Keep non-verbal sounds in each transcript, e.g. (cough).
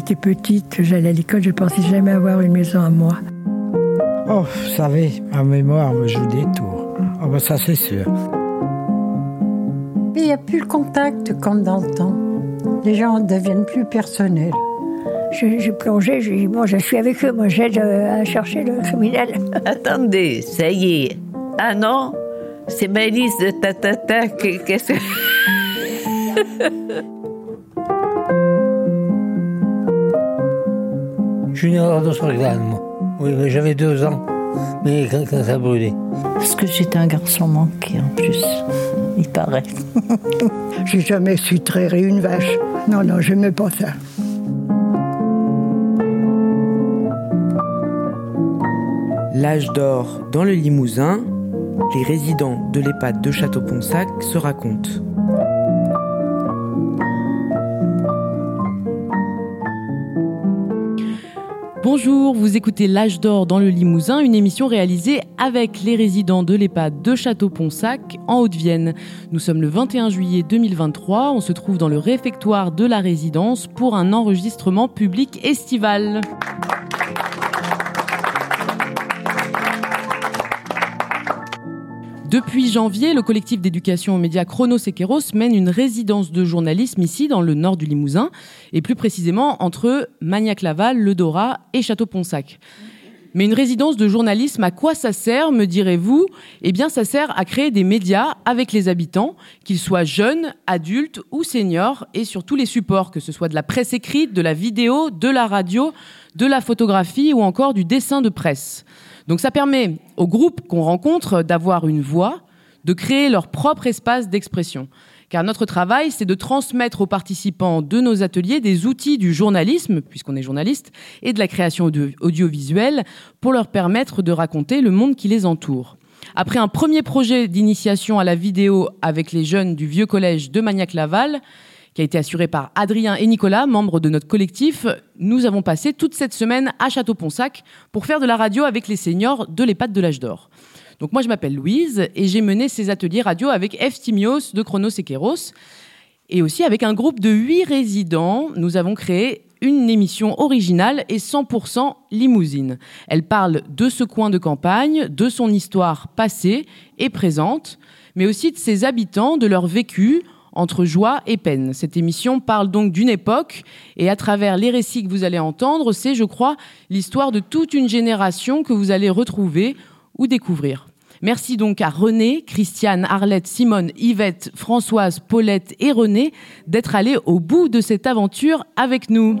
j'étais petite, que j'allais à l'école, je pensais jamais avoir une maison à moi. Oh, vous savez, ma mémoire me joue des tours. Oh, ben ça c'est sûr. Mais il n'y a plus le contact comme dans le temps. Les gens deviennent plus personnels. J'ai plongé, j'ai dit, bon, je suis avec eux, moi j'aide euh, à chercher le criminel. (laughs) Attendez, ça y est. Ah non, c'est ma liste de tatata. Qu'est-ce que. (laughs) Je suis né à moi. Oui, mais j'avais deux ans, mais quand, quand ça brûlait. Parce que j'étais un garçon manqué en plus, il paraît. (laughs) J'ai jamais su traire une vache. Non, non, je n'aimais pas ça. L'âge d'or dans le Limousin, les résidents de l'EHPAD de Château-Ponsac se racontent. Bonjour, vous écoutez L'âge d'or dans le Limousin, une émission réalisée avec les résidents de l'EHPAD de Château-Ponsac en Haute-Vienne. Nous sommes le 21 juillet 2023, on se trouve dans le réfectoire de la résidence pour un enregistrement public estival. Depuis janvier, le collectif d'éducation aux médias Chronosequeros mène une résidence de journalisme ici, dans le nord du Limousin, et plus précisément entre Magnac-Laval, Le Dora et Château-Ponsac. Mais une résidence de journalisme, à quoi ça sert, me direz-vous? Eh bien, ça sert à créer des médias avec les habitants, qu'ils soient jeunes, adultes ou seniors, et sur tous les supports, que ce soit de la presse écrite, de la vidéo, de la radio, de la photographie ou encore du dessin de presse. Donc ça permet aux groupes qu'on rencontre d'avoir une voix, de créer leur propre espace d'expression. Car notre travail, c'est de transmettre aux participants de nos ateliers des outils du journalisme, puisqu'on est journaliste, et de la création audiovisuelle pour leur permettre de raconter le monde qui les entoure. Après un premier projet d'initiation à la vidéo avec les jeunes du vieux collège de Magnac-Laval, qui a été assuré par Adrien et Nicolas, membres de notre collectif. Nous avons passé toute cette semaine à Château-Ponsac pour faire de la radio avec les seniors de l'EHPAD de l'âge d'or. Donc moi je m'appelle Louise et j'ai mené ces ateliers radio avec F. Timios de Chronos et. Et aussi avec un groupe de huit résidents, nous avons créé une émission originale et 100% limousine. Elle parle de ce coin de campagne, de son histoire passée et présente, mais aussi de ses habitants, de leur vécu, entre joie et peine. Cette émission parle donc d'une époque et à travers les récits que vous allez entendre, c'est, je crois, l'histoire de toute une génération que vous allez retrouver ou découvrir. Merci donc à René, Christiane, Arlette, Simone, Yvette, Françoise, Paulette et René d'être allés au bout de cette aventure avec nous.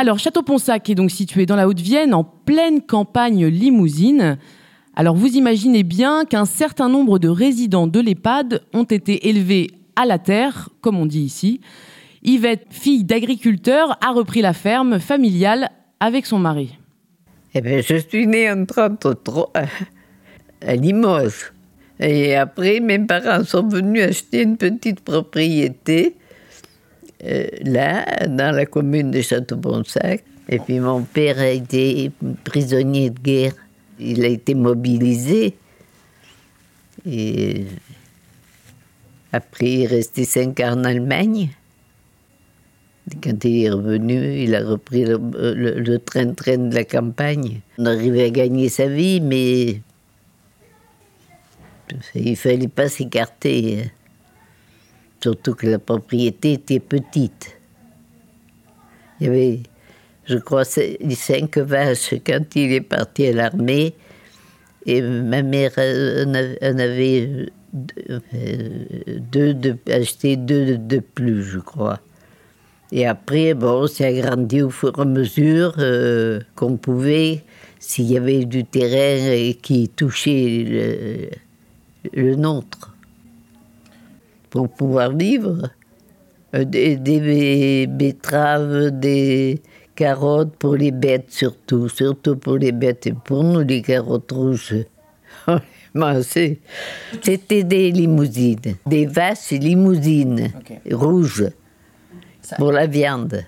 Alors, Château-Ponsac est donc situé dans la Haute-Vienne, en pleine campagne limousine. Alors, vous imaginez bien qu'un certain nombre de résidents de l'EHPAD ont été élevés à la terre, comme on dit ici. Yvette, fille d'agriculteur, a repris la ferme familiale avec son mari. Eh bien, je suis née en 33 à Limoges. Et après, mes parents sont venus acheter une petite propriété euh, là, dans la commune de Château-Ponsac. Et puis mon père a été prisonnier de guerre. Il a été mobilisé. Et après, il est resté cinq ans en Allemagne. Quand il est revenu, il a repris le train-train de la campagne. On arrivait à gagner sa vie, mais il fallait pas s'écarter surtout que la propriété était petite. Il y avait, je crois, cinq vaches quand il est parti à l'armée, et ma mère en avait deux, de, acheté deux de plus, je crois. Et après, bon, c'est agrandi au fur et à mesure euh, qu'on pouvait, s'il y avait du terrain qui touchait le nôtre pour pouvoir vivre. Euh, des, betteraves, des carottes pour les bêtes surtout, surtout pour les bêtes et pour nous les carottes rouges. (laughs) C'était des limousines, des vaches limousines rouges pour la viande.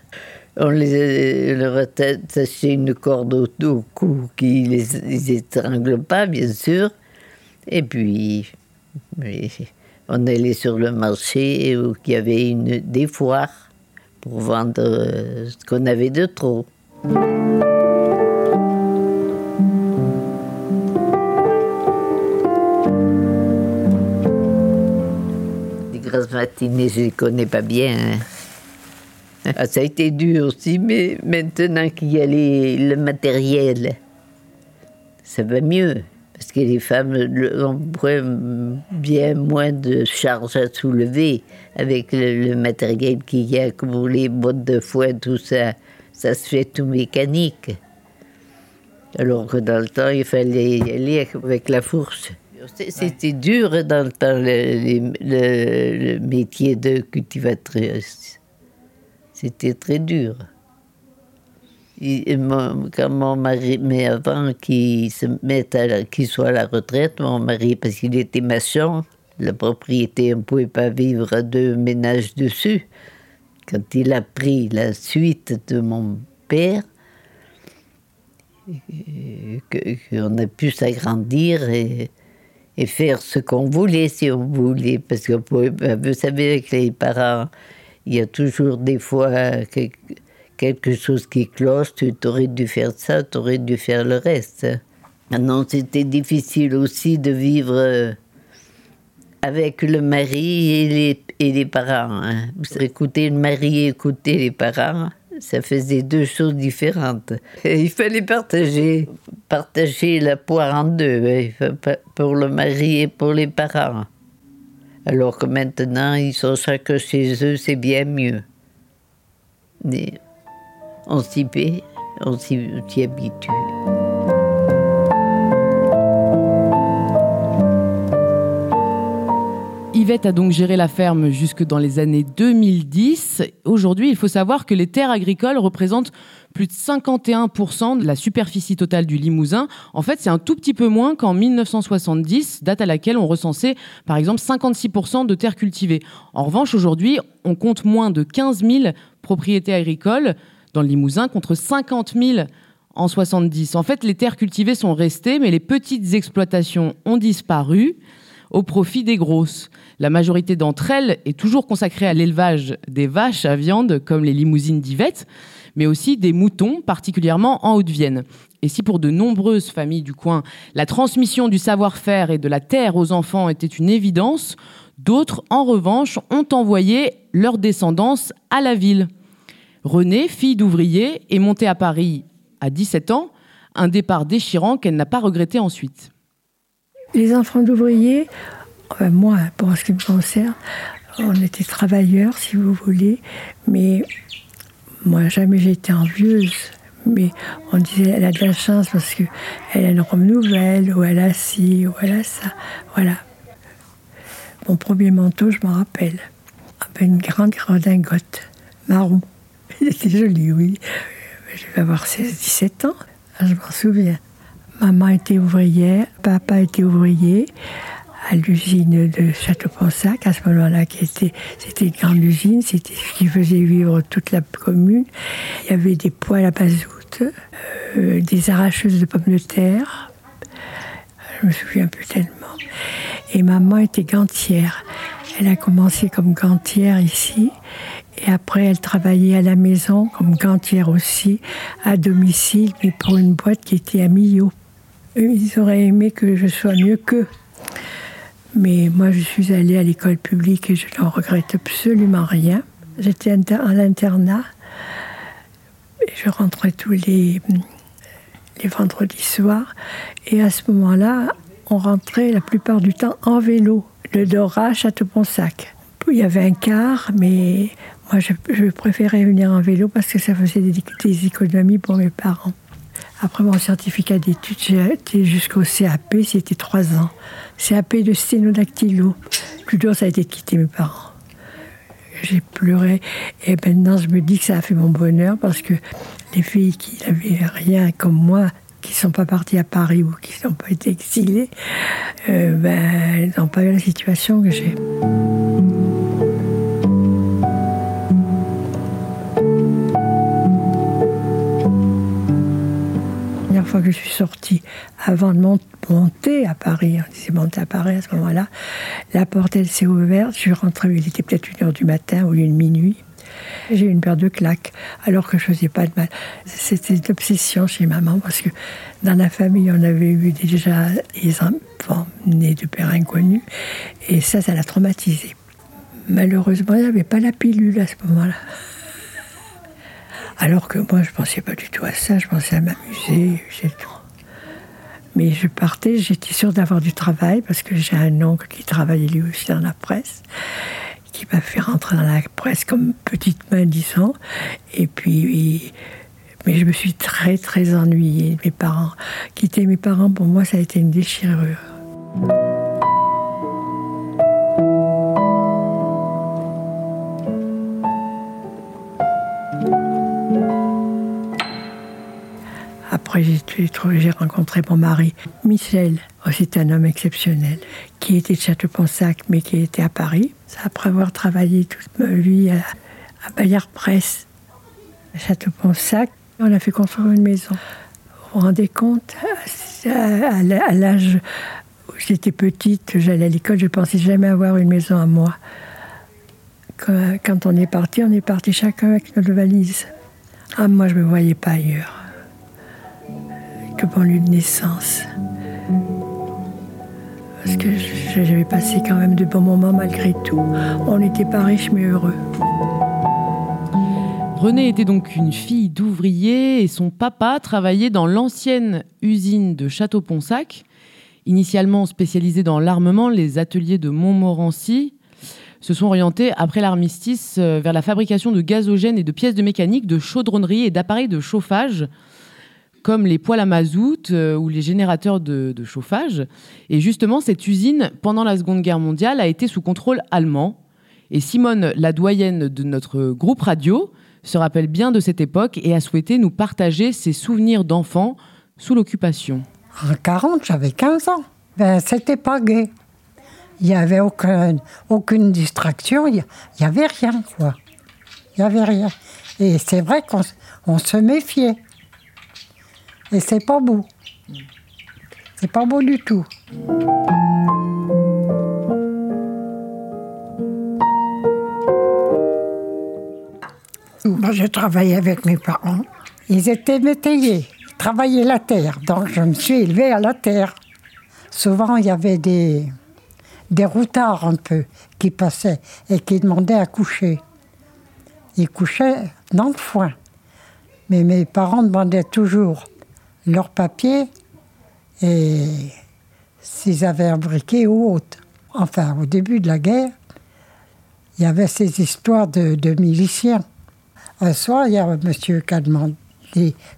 On les, leur attachait une corde au, cou qui les, les étrangle pas, bien sûr. Et puis, on allait sur le marché où il y avait une, des foires pour vendre euh, ce qu'on avait de trop. Les grasses matinées, je ne les connais pas bien. hein. (laughs) Ah, ça a été dur aussi, mais maintenant qu'il y a les- le matériel, ça va mieux. Parce que les femmes ont bien moins de charges à soulever avec le, le matériel qu'il y a, comme les bottes de foin, tout ça. Ça se fait tout mécanique. Alors que dans le temps, il fallait y aller avec la fourche. C'était dur dans le temps, le, le- le métier de cultivatrice. C'était très dur. Quand mon mari, mais avant qu'il se mette qu'il soit à la retraite, mon mari, parce qu'il était maçon, la propriété, on ne pouvait pas vivre à deux ménages dessus. Quand il a pris la suite de mon père, qu'on a pu s'agrandir et, faire ce qu'on voulait, si on voulait. Parce que vous savez, avec les parents, il y a toujours des fois quelque chose qui cloche, tu aurais dû faire ça, tu aurais dû faire le reste. Maintenant, c'était difficile aussi de vivre euh, avec le mari et les, et les parents. hein. Écouter le mari et écouter les parents, ça faisait deux choses différentes. Il fallait partager, partager la poire en deux, pour le mari et pour les parents. Alors que maintenant, ils sont chacun chez eux, c'est bien mieux. On s'y paie, on s'y habitue. Yvette a donc géré la ferme jusque dans les années 2010. Aujourd'hui, il faut savoir que les terres agricoles représentent plus de 51% de la superficie totale du Limousin. En fait, c'est un tout petit peu moins qu'en 1970, date à laquelle on recensait par exemple 56% de terres cultivées. En revanche, aujourd'hui, on compte moins de 15 000 propriétés agricoles dans le Limousin contre 50 000 en 70. En fait, les terres cultivées sont restées, mais les petites exploitations ont disparu au profit des grosses. La majorité d'entre elles est toujours consacrée à l'élevage des vaches à viande, comme les limousines d'Yvette, mais aussi des moutons, particulièrement en Haute-Vienne. Et si pour de nombreuses familles du coin, la transmission du savoir-faire et de la terre aux enfants était une évidence, d'autres, en revanche, ont envoyé leur descendance à la ville. Renée, fille d'ouvrier, est montée à Paris à 17 ans, un départ déchirant qu'elle n'a pas regretté ensuite. Les enfants d'ouvriers, enfin, moi, pour ce qui me concerne, on était travailleurs, si vous voulez, mais moi, jamais j'ai été envieuse. Mais on disait, elle a de la chance parce qu'elle a une robe nouvelle, ou elle a ci, ou elle a ça. Voilà. Mon premier manteau, je m'en rappelle. Une grande redingote, marron. (laughs) Il était joli, oui. Je vais avoir 16, 17 ans, je m'en souviens. Maman était ouvrière, papa était ouvrier à l'usine de Château-Ponsac, à ce moment-là, qui était, c'était une grande usine, c'était ce qui faisait vivre toute la commune. Il y avait des poêles à mazout, euh, des arracheuses de pommes de terre. Je me souviens plus tellement. Et maman était gantière. Elle a commencé comme gantière ici. Et après, elle travaillait à la maison comme gantière aussi, à domicile, mais pour une boîte qui était à Millau. Ils auraient aimé que je sois mieux qu'eux. Mais moi, je suis allée à l'école publique et je n'en regrette absolument rien. J'étais à l'internat. Et je rentrais tous les, les vendredis soirs. Et à ce moment-là, on rentrait la plupart du temps en vélo, de Dora à Château-Ponsac. Il y avait un car, mais moi, je, préférais venir en vélo parce que ça faisait des, des économies pour mes parents. Après mon certificat d'études, j'ai été jusqu'au CAP, c'était trois ans. CAP de sténodactylo. Plus dur, ça a été de quitter mes parents. J'ai pleuré et maintenant je me dis que ça a fait mon bonheur parce que les filles qui n'avaient rien comme moi, qui ne sont pas parties à Paris ou qui n'ont pas été exilées, euh, ben, n'ont pas eu la situation que j'ai. Fois que je suis sortie, avant de mont- monter à Paris, on disait monter à Paris à ce moment-là, la porte, elle s'est ouverte. Je suis rentrée, il était peut-être une heure du matin ou une minuit. J'ai eu une paire de claques, alors que je faisais pas de mal. C'était une obsession chez maman, parce que dans la famille, on avait eu déjà des enfants nés de pères inconnus, et ça, ça l'a traumatisé. Malheureusement, il n'y avait pas la pilule à ce moment-là. Alors que moi, je pensais pas du tout à ça, je pensais à m'amuser, c'est. Mais je partais, j'étais sûre d'avoir du travail, parce que j'ai un oncle qui travaillait lui aussi dans la presse, qui m'a fait rentrer dans la presse comme petite main, disons. Et puis, mais je me suis très, très ennuyée. Mes parents, quitter mes parents, pour moi, ça a été une déchirure. Après, j'ai rencontré mon mari, Michel. Oh, C'était un homme exceptionnel, qui était de Château-Ponsac, mais qui était à Paris. Après avoir travaillé toute ma vie à, Bayard Presse, à Château-Ponsac, on a fait construire une maison. Vous vous rendez compte À, l'âge où j'étais petite, j'allais à l'école, je pensais jamais avoir une maison à moi. Quand, on est parti, on est parti chacun avec notre valise. Ah, moi, je me voyais pas ailleurs que lieu de naissance. Parce que j'avais passé quand même de bons moments malgré tout. On n'était pas riches mais heureux. Renée était donc une fille d'ouvrier et son papa travaillait dans l'ancienne usine de Château-Ponsac. Initialement spécialisé dans l'armement, les ateliers de Montmorency se sont orientés après l'armistice euh, vers la fabrication de gazogène et de pièces de mécanique, de chaudronnerie et d'appareils de chauffage comme les poêles à mazout euh, ou les générateurs de, chauffage. Et justement, cette usine, pendant la Seconde Guerre mondiale, a été sous contrôle allemand. Et Simone, la doyenne de notre groupe radio, se rappelle bien de cette époque et a souhaité nous partager ses souvenirs d'enfants sous l'occupation. En 40, j'avais 15 ans. Ben, c'était pas gai. Il n'y avait aucun, aucune distraction, il n'y avait rien, quoi. Il n'y avait rien. Et c'est vrai qu'on on se méfiait. Et c'est pas beau. C'est pas beau du tout. Moi, je travaillais avec mes parents. Ils étaient métayers, travaillaient la terre. Donc, je me suis élevée à la terre. Souvent, il y avait des, des routards un peu qui passaient et qui demandaient à coucher. Ils couchaient dans le foin. Mais mes parents demandaient toujours leurs papiers et s'ils avaient un briquet ou autre. Enfin, au début de la guerre, il y avait ces histoires de, de miliciens. Un soir, il y a un monsieur qui a demandé,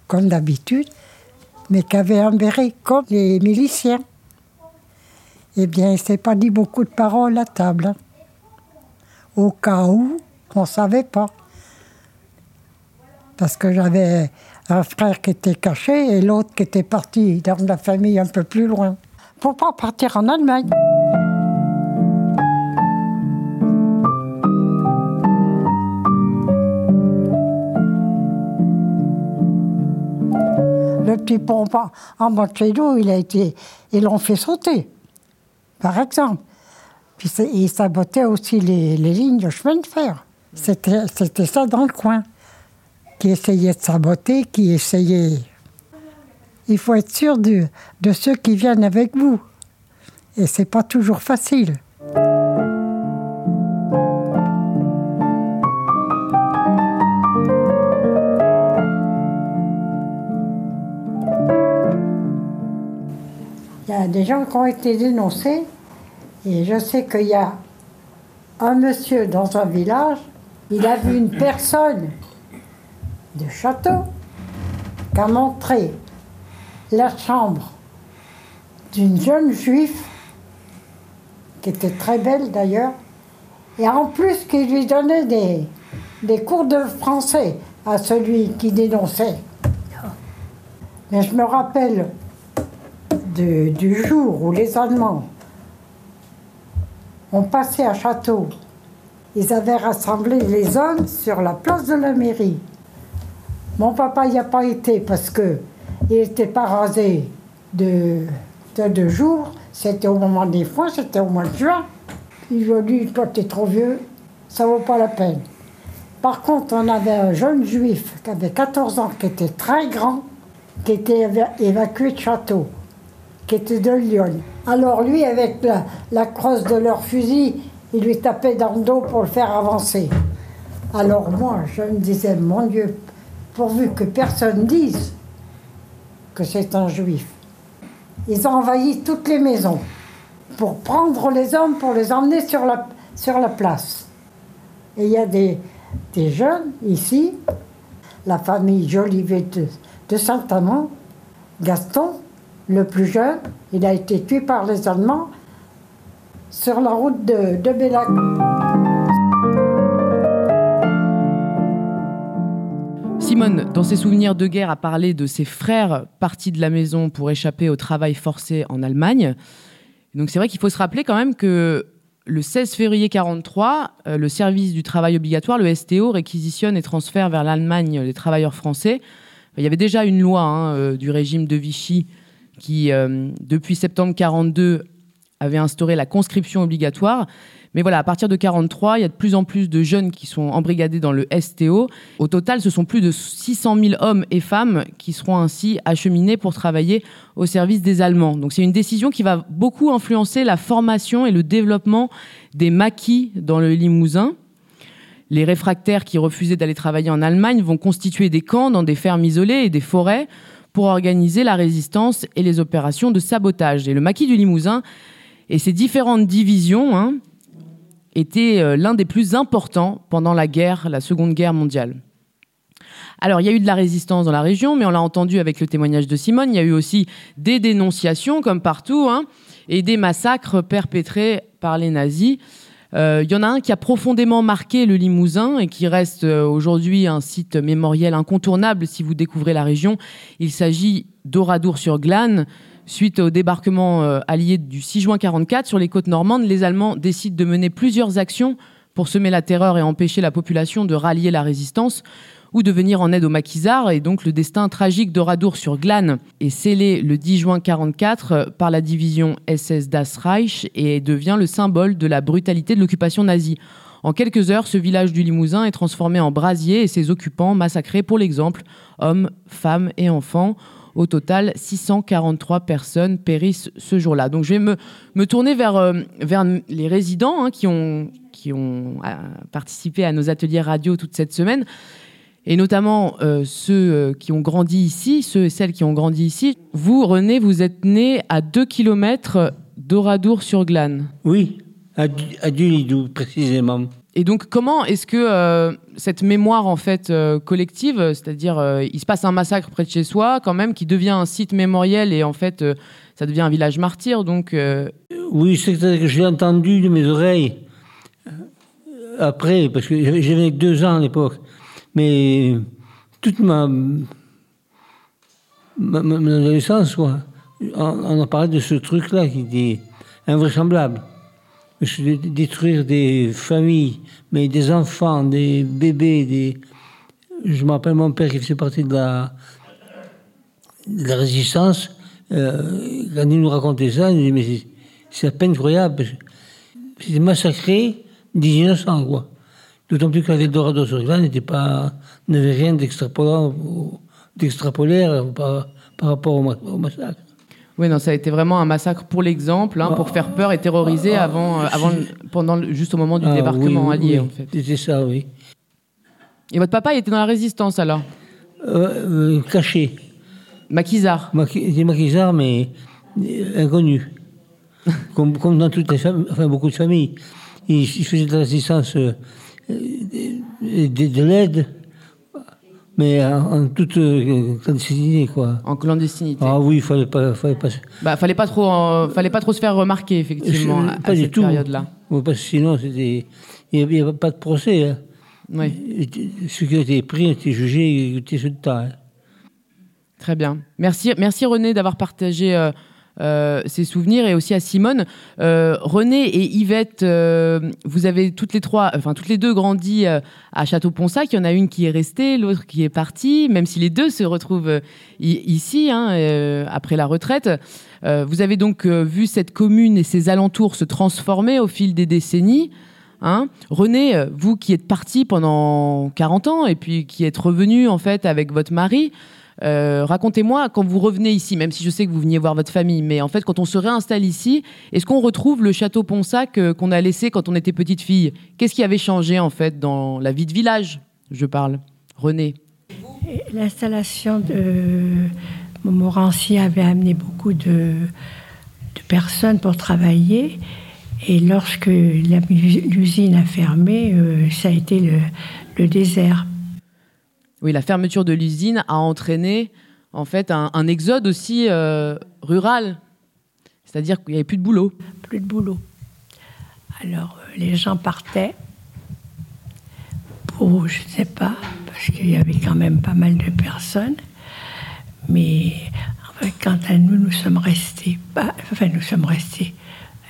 comme d'habitude, mais qui avait un béret comme les miliciens. Eh bien, il ne s'est pas dit beaucoup de paroles à table. hein. Au cas où, on ne savait pas. Parce que j'avais un frère qui était caché et l'autre qui était parti dans la famille un peu plus loin. Pour pas partir en Allemagne. Le petit pont en- bas de chez nous, il a été, ils l'ont fait sauter, par exemple. Puis ils sabotaient aussi les, les lignes de chemin de fer. C'était ça dans le coin. Qui essayait de saboter, qui essayait. Il faut être sûr de, de ceux qui viennent avec vous. Et c'est pas toujours facile. Il y a des gens qui ont été dénoncés. Et je sais qu'il y a un monsieur dans un village, il a vu une personne de château qui a montré la chambre d'une jeune juive, qui était très belle d'ailleurs, et en plus qui lui donnait des, cours de français à celui qui dénonçait. Mais je me rappelle du jour où les Allemands ont passé à Château. Ils avaient rassemblé les hommes sur la place de la mairie. Mon papa n'y a pas été parce que Il n'était pas rasé de, de deux jours. C'était au moment des foins, c'était au mois de juin. Il lui a dit, toi, t'es trop vieux, ça vaut pas la peine. Par contre, on avait un jeune juif qui avait 14 ans, qui était très grand, qui était éva- évacué de château, qui était de Lyon. Alors lui, avec la, la crosse de leur fusil, il lui tapait dans le dos pour le faire avancer. Alors moi, je me disais, mon Dieu, pourvu que personne dise que c'est un juif. Ils ont envahi toutes les maisons pour prendre les hommes, pour les emmener sur la, place. Et il y a des, jeunes ici, la famille Jolivet de, Saint-Amand, Gaston, le plus jeune, il a été tué par les Allemands sur la route de, de. Simone, dans ses souvenirs de guerre, a parlé de ses frères partis de la maison pour échapper au travail forcé en Allemagne. Donc c'est vrai qu'il faut se rappeler quand même que le 16 février 43, euh, le service du travail obligatoire, le STO, réquisitionne et transfère vers l'Allemagne les travailleurs français. Il y avait déjà une loi hein, euh, du régime de Vichy qui, euh, depuis septembre 42, avait instauré la conscription obligatoire. Mais voilà, à partir de 43, il y a de plus en plus de jeunes qui sont embrigadés dans le STO. Au total, ce sont plus de 600 000 hommes et femmes qui seront ainsi acheminés pour travailler au service des Allemands. Donc c'est une décision qui va beaucoup influencer la formation et le développement des maquis dans le Limousin. Les réfractaires qui refusaient d'aller travailler en Allemagne vont constituer des camps dans des fermes isolées et des forêts pour organiser la résistance et les opérations de sabotage. Et le maquis du Limousin et ses différentes divisions hein, étaient euh, l'un des plus importants pendant la guerre, la Seconde Guerre mondiale. Alors, il y a eu de la résistance dans la région, mais on l'a entendu avec le témoignage de Simone, il y a eu aussi des dénonciations, comme partout, hein, et des massacres perpétrés par les nazis. Euh, Il y en a un qui a profondément marqué le Limousin et qui reste euh, aujourd'hui un site mémoriel incontournable si vous découvrez la région. Il s'agit d'Oradour-sur-Glane. Suite au débarquement euh, allié du 6 juin 44 sur les côtes normandes, les Allemands décident de mener plusieurs actions pour semer la terreur et empêcher la population de rallier la résistance ou de venir en aide aux maquisards. Et donc le destin tragique d'Oradour sur Glane est scellé le 10 juin 44 par la division SS Das Reich et devient le symbole de la brutalité de l'occupation nazie. En quelques heures, ce village du Limousin est transformé en brasier et ses occupants massacrés pour l'exemple, hommes, femmes et enfants. Au total, 643 personnes périssent ce jour-là. Donc je vais me, me tourner vers, euh, vers les résidents hein, qui ont, qui ont euh, participé à nos ateliers radio toute cette semaine et notamment euh, ceux qui ont grandi ici, ceux et celles qui ont grandi ici. Vous, René, vous êtes né à 2 km d'Oradour-sur-Glane. Oui, à, à Dulidou, précisément. Et donc, comment est-ce que euh, cette mémoire en fait euh, collective, euh, c'est-à-dire euh, il se passe un massacre près de chez soi, quand même, qui devient un site mémoriel et en fait ça devient un village martyr, donc Oui, c'est que je l'ai entendu de mes oreilles après, parce que j'avais deux ans à l'époque. Mais toute ma, adolescence, quoi, on, on a parlé de ce truc-là qui était invraisemblable. Que dé- Détruire des familles, mais des enfants, des bébés, des... Je me rappelle mon père qui faisait partie de la, résistance. Euh, quand il nous racontait ça, il disait, mais c'est- à peine croyable. C'était massacré des innocents, quoi. D'autant plus que la ville d'Orado sur n'était pas, n'avait rien d'extrapola- d'extrapolaire par, rapport au massacre. Oui, non, ça a été vraiment un massacre pour l'exemple, hein, pour faire peur et terroriser Ah, avant, euh, avant, pendant, juste au moment du Ah, débarquement oui, allié, oui, en fait. C'était ça, oui. Et votre papa, il était dans la résistance alors, Euh, euh, caché. maquisard. Maqui- maquisard, mais inconnu. (laughs) comme, comme dans toutes les familles, enfin beaucoup de familles. Il, il faisait de la résistance, de, de- de l'aide, mais en, en toute euh, clandestinité, quoi. En clandestinité. Ah oui, il fallait pas, fallait pas. Bah, fallait pas trop, euh, fallait pas trop se faire remarquer effectivement Je- à, pas à du cette période-là. Ouais, Parce que sinon, c'était, il n'y avait pas de procès. Hein. Oui, Ceux qui ont été pris ont été jugés étaient sur le tas. hein. très bien. Merci, merci René d'avoir partagé euh, euh, ces souvenirs et aussi à Simone. Euh, René et Yvette, euh, vous avez toutes les trois, enfin toutes les deux grandi à Château-Ponsac. Il y en a une qui est restée, l'autre qui est partie, même si les deux se retrouvent ici hein, après la retraite. Vous avez donc vu cette commune et ses alentours se transformer au fil des décennies. Hein René, vous qui êtes parti pendant 40 ans et puis qui êtes revenu en fait avec votre mari, euh, racontez-moi quand vous revenez ici, même si je sais que vous veniez voir votre famille, mais en fait quand on se réinstalle ici, est-ce qu'on retrouve le château Ponsac euh, qu'on a laissé quand on était petite fille? Qu'est-ce qui avait changé en fait dans la vie de village? Je parle. René. L'installation de Montmorency avait amené beaucoup de, personnes pour travailler. Et lorsque l'usine a fermé, euh, ça a été le désert. Oui, la fermeture de l'usine a entraîné en fait un, un exode aussi euh, rural, c'est-à-dire qu'il n'y avait plus de boulot. Plus de boulot. Alors euh, les gens partaient pour, je ne sais pas, parce qu'il y avait quand même pas mal de personnes. Mais enfin, quant à nous, nous sommes restés. Bah, enfin, nous sommes restés.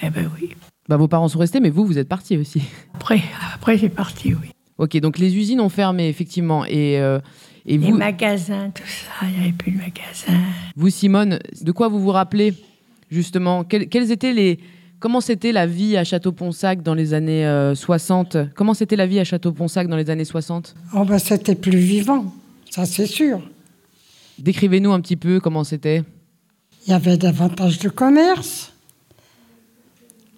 Eh ben oui. Bah, vos parents sont restés, mais vous, vous êtes partis aussi. Après, après c'est parti, oui. Ok, donc les usines ont fermé effectivement, et euh, et Les vous, magasins, tout ça, il n'y avait plus de magasins. vous Simone, de quoi vous vous rappelez justement? Quels, quels étaient les Comment c'était la vie à Château-Ponsac dans les années euh, 60 Comment c'était la vie à Château-Ponsac dans les années 60 Oh ben, c'était plus vivant, ça c'est sûr. Décrivez-nous un petit peu comment c'était. Il y avait davantage de commerce.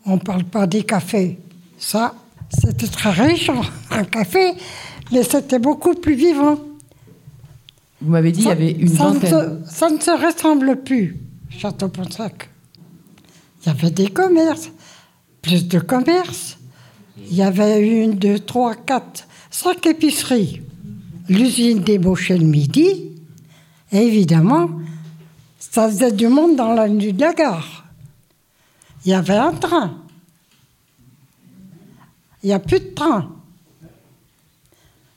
On ne parle pas des cafés. Ça, c'était très riche en en café, mais c'était beaucoup plus vivant. Vous m'avez dit il y avait une ça ne se- ça ne se ressemble plus, Château-Ponsac. Il y avait des commerces, plus de commerces. Il y avait une, deux, trois, quatre, cinq épiceries. L'usine débauchait le midi. Et évidemment, ça faisait du monde dans la nuit de la gare. Il y avait un train. Il n'y a plus de train.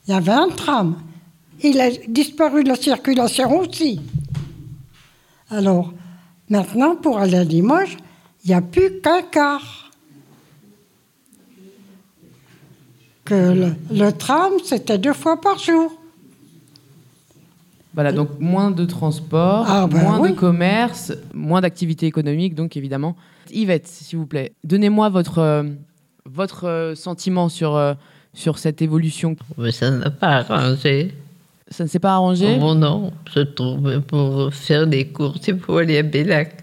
Il y avait un tram. Il a disparu de la circulation aussi. Alors, maintenant, pour aller à Limoges, il n'y a plus qu'un car. Que le, le tram, c'était deux fois par jour. Voilà, donc moins de transport, Ah, ben moins oui. de commerce, moins d'activité économique, donc évidemment. Yvette, s'il vous plaît, donnez-moi votre, euh, votre euh, sentiment sur, euh, sur cette évolution? Mais ça n'a pas arrangé. Ça ne s'est pas arrangé? Oh non, je trouve, pour faire des courses, il faut aller à Bellac.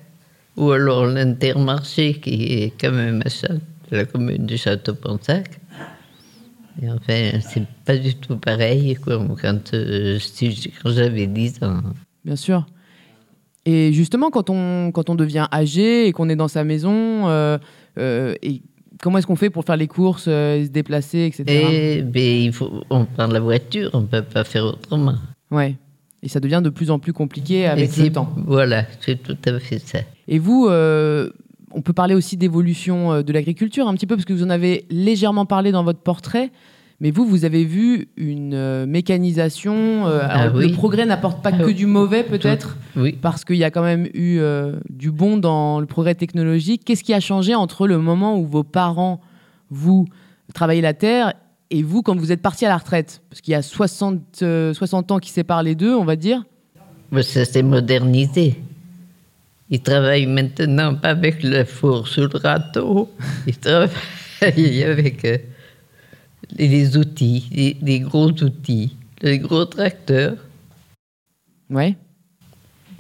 Ou alors l'Intermarché, qui est quand même à Châte- la commune de Château-Ponsac. Et enfin, c'est pas du tout pareil comme quand, euh, quand j'avais 10 ans. Bien sûr. Et justement, quand on, quand on devient âgé et qu'on est dans sa maison, euh, euh, et comment est-ce qu'on fait pour faire les courses, euh, se déplacer, etc. Et ben, il faut, on prend la voiture, on ne peut pas faire autrement. Ouais. Et ça devient de plus en plus compliqué avec le temps. Voilà, c'est tout à fait ça. Et vous, euh, on peut parler aussi d'évolution euh, de l'agriculture un petit peu, parce que vous en avez légèrement parlé dans votre portrait. Mais vous, vous avez vu une euh, mécanisation. euh, Ah alors, oui. Le progrès n'apporte pas Ah que oui. du mauvais, peut-être, Oui. parce qu'il y a quand même eu euh, du bon dans le progrès technologique. Qu'est-ce qui a changé entre le moment où vos parents, vous, travaillez la terre, et vous, quand vous êtes parti à la retraite? Parce qu'il y a 60, euh, 60 ans qui séparent les deux, on va dire. Mais ça s'est modernisé. Ils travaillent maintenant pas avec le four sur le râteau. Ils travaillent avec les outils, les, les gros outils, les gros tracteurs. Ouais.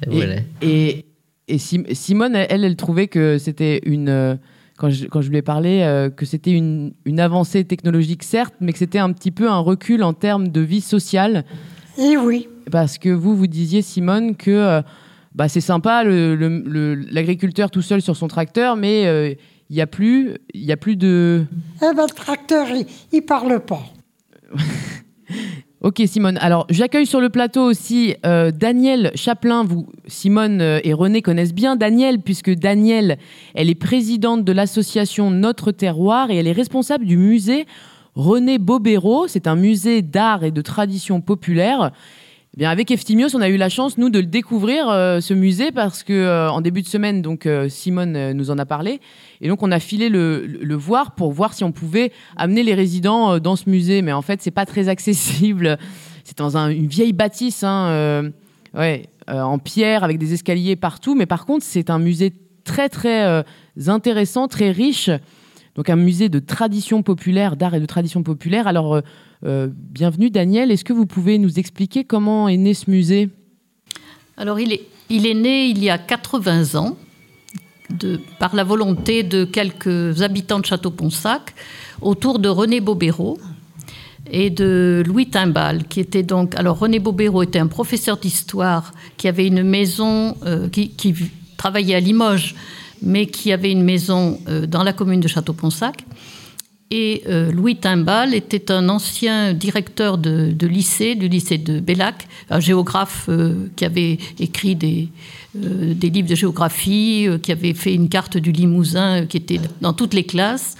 Ben Et, voilà. et, et Sim- Simone, elle, elle trouvait que c'était une. euh, Quand je, quand je lui ai parlé, euh, que c'était une, une avancée technologique, certes, mais que c'était un petit peu un recul en termes de vie sociale. Et oui, Parce que vous, vous disiez, Simone, que euh, bah, c'est sympa le- le- le- l'agriculteur tout seul sur son tracteur, mais euh, il n'y a, plus- il y a plus de. eh ben, le tracteur, il ne parle pas. (laughs) Ok Simone, alors j'accueille sur le plateau aussi euh, Daniel Chaplin. Vous, Simone euh, et René connaissent bien Daniel puisque Daniel, elle est présidente de l'association Notre Terroir et elle est responsable du musée René Bobéro. C'est un musée d'art et de tradition populaire. Bien, avec Eftimios, on a eu la chance, nous, de le découvrir, euh, ce musée, parce que euh, en début de semaine, donc euh, Simone nous en a parlé. Et donc, on a filé le, voir pour voir si on pouvait amener les résidents dans ce musée. Mais en fait, c'est pas très accessible. C'est dans un- une vieille bâtisse, hein, ouais, en pierre, avec des escaliers partout. Mais par contre, c'est un musée très, très intéressant, très riche. Donc, un musée de tradition populaire, d'art et de tradition populaire. Alors, euh, euh, bienvenue Daniel, est-ce que vous pouvez nous expliquer comment est né ce musée? Alors, il est, né il y a 80 ans, par la volonté de quelques habitants de Château-Ponsac, autour de René Bobéro et de Louis Timbal, qui était donc. Alors, René Bobéro était un professeur d'histoire qui avait une maison, euh, qui travaillait à Limoges, mais qui avait une maison euh, dans la commune de Château-Ponsac. Et euh, Louis Timbal était un ancien directeur de, lycée, du lycée de Bellac, un géographe euh, qui avait écrit des, livres de géographie, qui avait fait une carte du Limousin qui était dans toutes les classes.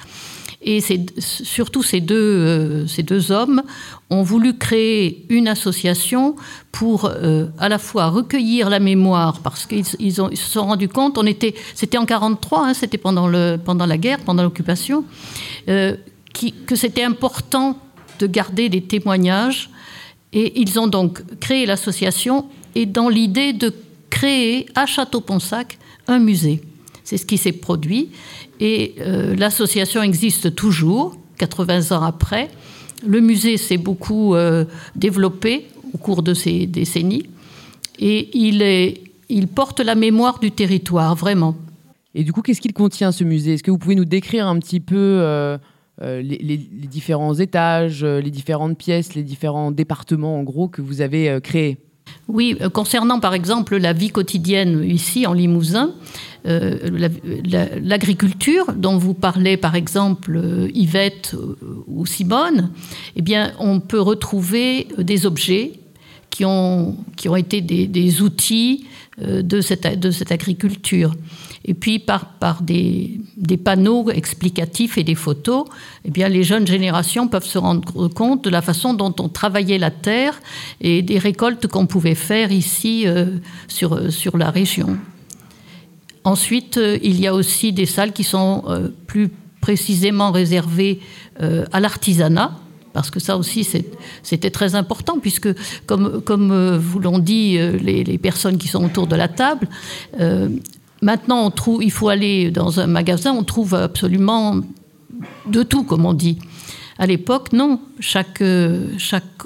Et surtout ces deux, euh, ces deux hommes ont voulu créer une association pour euh, à la fois recueillir la mémoire, parce qu'ils se sont rendus compte, on était, c'était en 43, hein, c'était pendant, pendant la guerre, pendant l'occupation, euh, que c'était important de garder des témoignages. Et ils ont donc créé l'association et dans l'idée de créer à Château-Ponsac un musée. C'est ce qui s'est produit. Et euh, l'association existe toujours, 80 ans après. Le musée s'est beaucoup euh, développé au cours de ces décennies. Et il, porte la mémoire du territoire, vraiment. Et du coup, qu'est-ce qu'il contient ce musée? Est-ce que vous pouvez nous décrire un petit peu euh, les, différents étages, les différentes pièces, les différents départements en gros que vous avez créés? Oui, euh, concernant par exemple la vie quotidienne ici en Limousin, euh, la- la- l'agriculture dont vous parlez par exemple euh, Yvette ou Simone, eh on peut retrouver des objets qui ont, été des, outils de cette agriculture. Et puis par, des, panneaux explicatifs et des photos, eh bien, les jeunes générations peuvent se rendre compte de la façon dont on travaillait la terre et des récoltes qu'on pouvait faire ici euh, sur, sur la région. Ensuite, euh, il y a aussi des salles qui sont euh, plus précisément réservées euh, à l'artisanat, parce que ça aussi c'était très important, puisque comme, comme euh, vous l'ont dit euh, les, personnes qui sont autour de la table, euh, maintenant il faut aller dans un magasin, on trouve absolument de tout, comme on dit. À l'époque, non. Chaque, euh,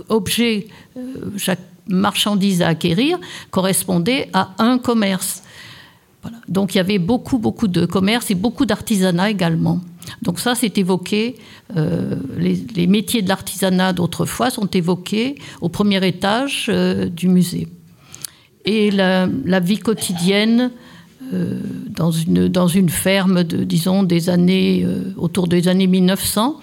objet, euh, chaque marchandise à acquérir correspondait à un commerce. Donc il y avait beaucoup, beaucoup de commerce et beaucoup d'artisanat également. Donc ça, c'est évoqué, euh, les, métiers de l'artisanat d'autrefois sont évoqués au premier étage du musée. Et la, vie quotidienne dans, une, dans une ferme, de, disons, des années, euh, autour des années 1900,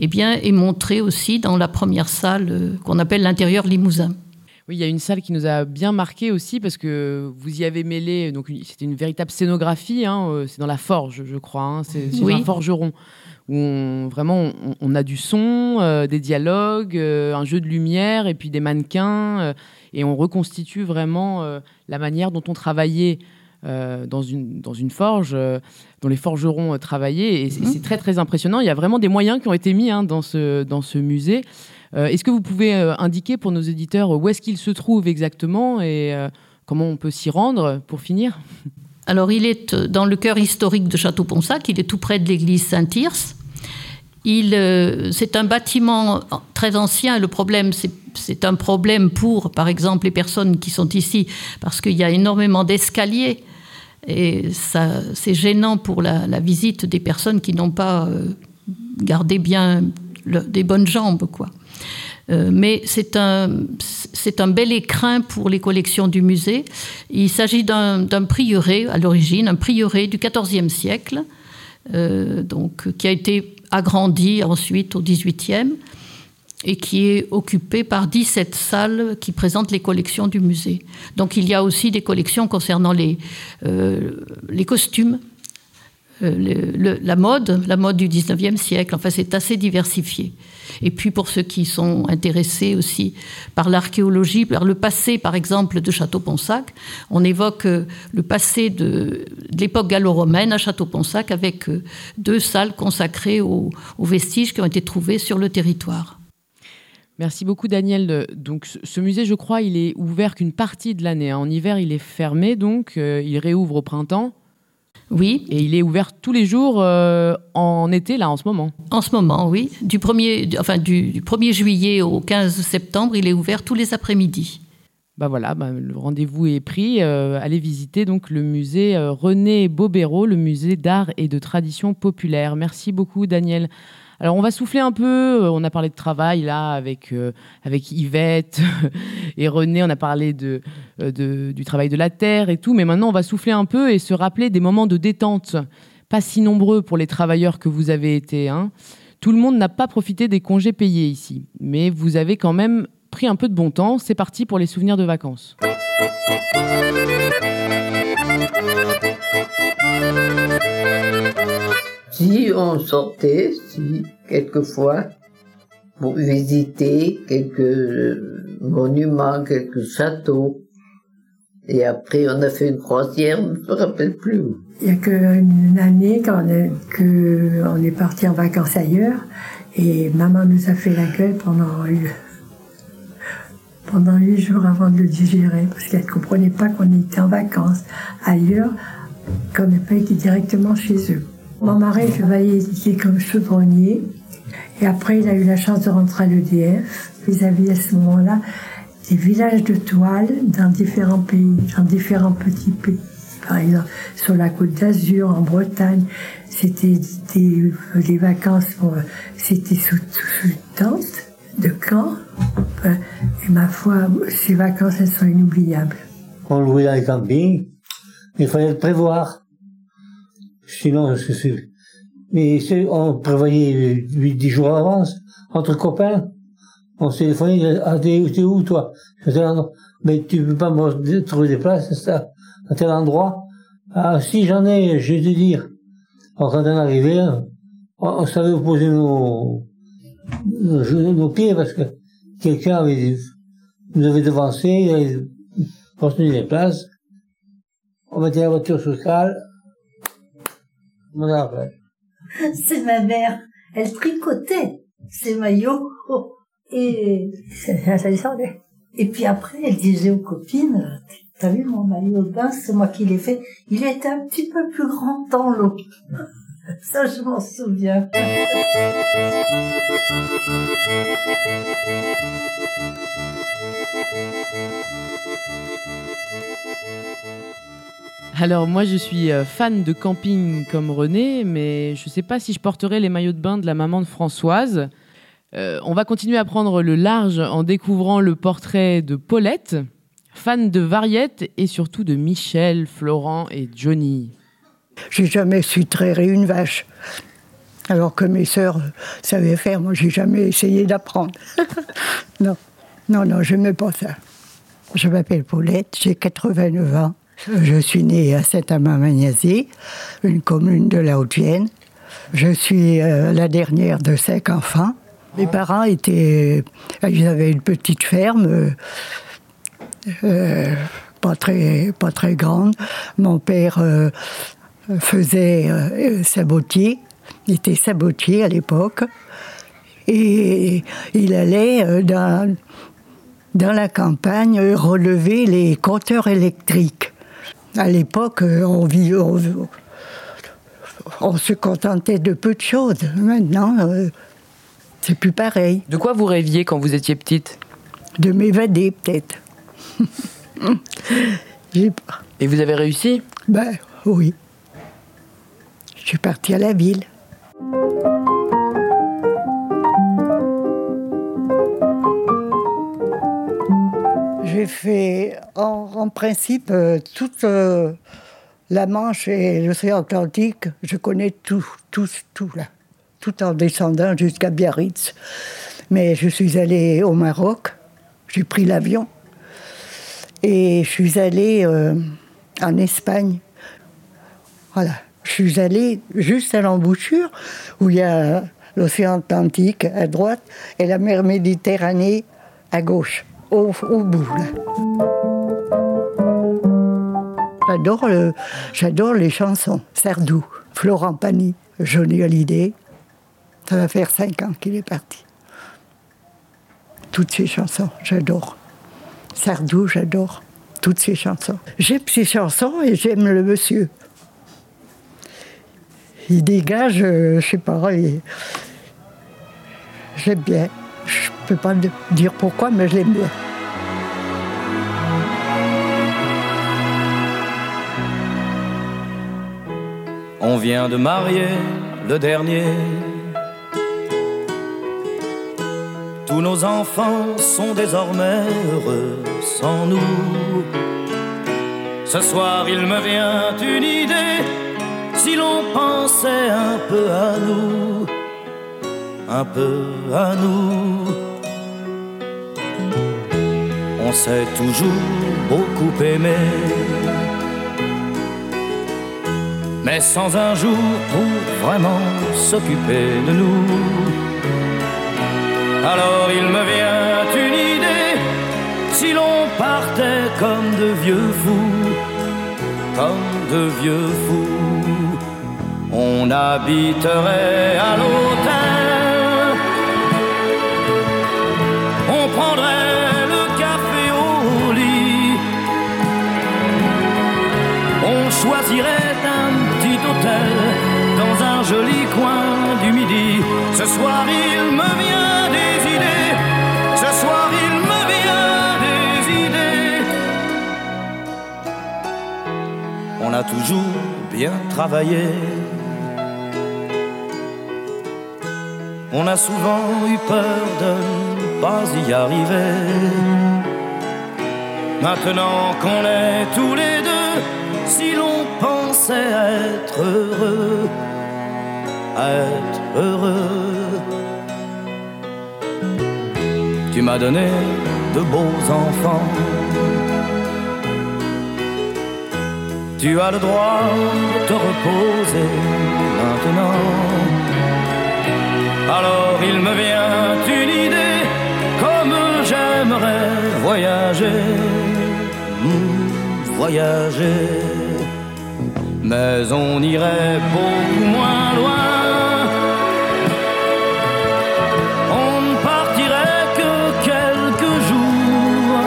eh bien, est montrée aussi dans la première salle euh, qu'on appelle l'intérieur limousin. Oui, il y a une salle qui nous a bien marqué aussi parce que vous y avez mêlé, donc c'était une véritable scénographie, hein, euh, c'est dans la forge, je crois, hein, c'est Oui. un forgeron, où on- vraiment on, on a du son, euh, des dialogues, euh, un jeu de lumière et puis des mannequins, euh, et on reconstitue vraiment euh, la manière dont on travaillait euh, dans, une, dans une forge, euh, dont les forgerons euh, travaillaient, et c'est Mhm. c'est très très impressionnant, il y a vraiment des moyens qui ont été mis hein, dans, ce, dans ce musée. Est-ce que vous pouvez indiquer pour nos éditeurs où est-ce qu'il se trouve exactement et comment on peut s'y rendre pour finir? Alors, il est dans le cœur historique de Château-Ponsac, il est tout près de l'église Saint-Tirce. Euh, c'est un bâtiment très ancien. Le problème, c'est, un problème pour, par exemple, les personnes qui sont ici, parce qu'il y a énormément d'escaliers. Et ça, c'est gênant pour la, visite des personnes qui n'ont pas euh, gardé bien des bonnes jambes, quoi. Euh, mais c'est un, c'est un bel écrin pour les collections du musée. Il s'agit d'un, prieuré à l'origine, un prieuré du XIVe siècle, donc, qui a été agrandi ensuite au XVIIIe et qui est occupé par 17 salles qui présentent les collections du musée. Donc il y a aussi des collections concernant les, euh, les costumes, le, la mode, la mode du 19e siècle. Enfin, c'est assez diversifié. Et puis pour ceux qui sont intéressés aussi par l'archéologie, par le passé par exemple de Château-Ponsac, on évoque le passé de, l'époque gallo-romaine à Château-Ponsac avec deux salles consacrées aux, vestiges qui ont été trouvés sur le territoire. Merci beaucoup Daniel. Donc ce musée, je crois, il est ouvert qu'une partie de l'année. En hiver, il est fermé, donc euh, il réouvre au printemps. Oui. Et il est ouvert tous les jours euh, en été, là, en ce moment. En ce moment, oui. Du 1er, enfin, du, du 1er juillet au 15 septembre, il est ouvert tous les après-midi. Bah voilà, bah, le rendez-vous est pris. Euh, allez visiter donc le musée euh, René Bobéro, le musée d'art et de tradition populaire. Merci beaucoup, Daniel. Alors on va souffler un peu, euh, on a parlé de travail là avec, euh, avec Yvette (laughs) et René, on a parlé de, euh, de, du travail de la terre et tout, mais maintenant on va souffler un peu et se rappeler des moments de détente, pas si nombreux pour les travailleurs que vous avez été. Hein. Tout le monde n'a pas profité des congés payés ici, mais vous avez quand même pris un peu de bon temps, c'est parti pour les souvenirs de vacances. Si on sortait, si, quelquefois, pour visiter quelques monuments, quelques châteaux. Et après, on a fait une croisière, je ne me rappelle plus. Il y a qu'une année qu'on est, est parti en vacances ailleurs et maman nous a fait l'accueil pendant pendant huit jours avant de le digérer parce qu'elle ne comprenait pas qu'on était en vacances ailleurs, qu'on n'ait pas été directement chez eux. Mon mari travaillait ici comme chaudronnier. Et après, il a eu la chance de rentrer à l'EDF. Avaient à ce moment-là des villages de toile dans différents pays, dans différents petits pays. Par exemple, sur la côte d'Azur, en Bretagne, c'était des, vacances, bon, c'était sous, sous tente de camp. Et ma foi, ces vacances, elles sont inoubliables. On louait dans les campings, il fallait le prévoir. Sinon. Mais on prévoyait 8-10 jours à l'avance, entre copains. On s'est téléphoné, ah, t'es où toi? Mais tu peux pas me trouver des places, ça, à tel endroit. Ah, si j'en ai, je vais te dire. Alors quand on arrivait, on, on savait où poser nos, nos, nos, pieds parce que quelqu'un avait, nous avait devancé, il avait construit les places. On mettait la voiture sur le c'est ma mère. Elle tricotait ses maillots et ça descendait. Et puis après, elle disait aux copines, t'as vu mon maillot de bain, c'est moi qui l'ai fait. Il était un petit peu plus grand dans (laughs) l'eau. Ça, je m'en souviens. Alors moi je suis euh, fan de camping comme René, mais je ne sais pas si je porterai les maillots de bain de la maman de Françoise. Euh, on va continuer à prendre le large en découvrant le portrait de Paulette, fan de Variette et surtout de Michel, Florent et Johnny. J'ai jamais su traire une vache. Alors que mes sœurs savaient faire, moi j'ai jamais essayé d'apprendre. (laughs) non, non, non, je n'aimais pas ça. Je m'appelle Paulette, j'ai 89 ans. Je suis née à Saint-Amand-Magnasie, une commune de la Haute-Vienne. Je suis euh, la dernière de cinq enfants. Mes parents étaient. Ils avaient une petite ferme, euh, euh, pas, très, pas très grande. Mon père faisait sabotier, il était sabotier à l'époque. Et il allait dans, dans la campagne relever les compteurs électriques. À l'époque, on, on, on, se contentait de peu de choses. Maintenant, euh, c'est plus pareil. De quoi vous rêviez quand vous étiez petite? De m'évader, peut-être. (laughs) Et vous avez réussi? Ben oui. Je suis partie à la ville. En principe euh, toute euh, la Manche et l'océan Atlantique. Je connais tout, tout, tout là, tout en descendant jusqu'à Biarritz. Mais je suis allée au Maroc, j'ai pris l'avion et je suis allée euh, en Espagne. Voilà, Je suis allée juste à l'embouchure où il y a l'océan Atlantique à droite et la mer Méditerranée à gauche, au, bout. J'adore, j'adore les chansons. Sardou, Florent Pagny, Johnny Hallyday. Ça va faire cinq ans qu'il est parti. Toutes ces chansons, j'adore. Sardou, j'adore. Toutes ces chansons. J'aime ces chansons et j'aime le monsieur. Il dégage, euh, je sais pas, j'aime bien. Je peux pas dire pourquoi, mais je l'aime bien. On vient de marier le dernier. Tous nos enfants sont désormais heureux sans nous. Ce soir, il me vient une idée. Si l'on pensait un peu à nous, un peu à nous. On s'est toujours beaucoup aimé. mais sans un jour pour vraiment s'occuper de nous. Alors il me vient une idée, si l'on partait comme de vieux fous, comme de vieux fous, on habiterait à l'hôtel, un petit hôtel dans un joli coin du midi. Ce soir il me vient des idées, ce soir il me vient des idées. On a toujours bien travaillé. On a souvent eu peur de ne pas y arriver. Maintenant qu'on est tous les deux, si l'on pensait être heureux, être heureux. Tu m'as donné de beaux enfants. Tu as le droit de te reposer maintenant. Alors il me vient une idée, comme j'aimerais voyager, mm, voyager. Mais on irait beaucoup moins loin. On ne partirait que quelques jours.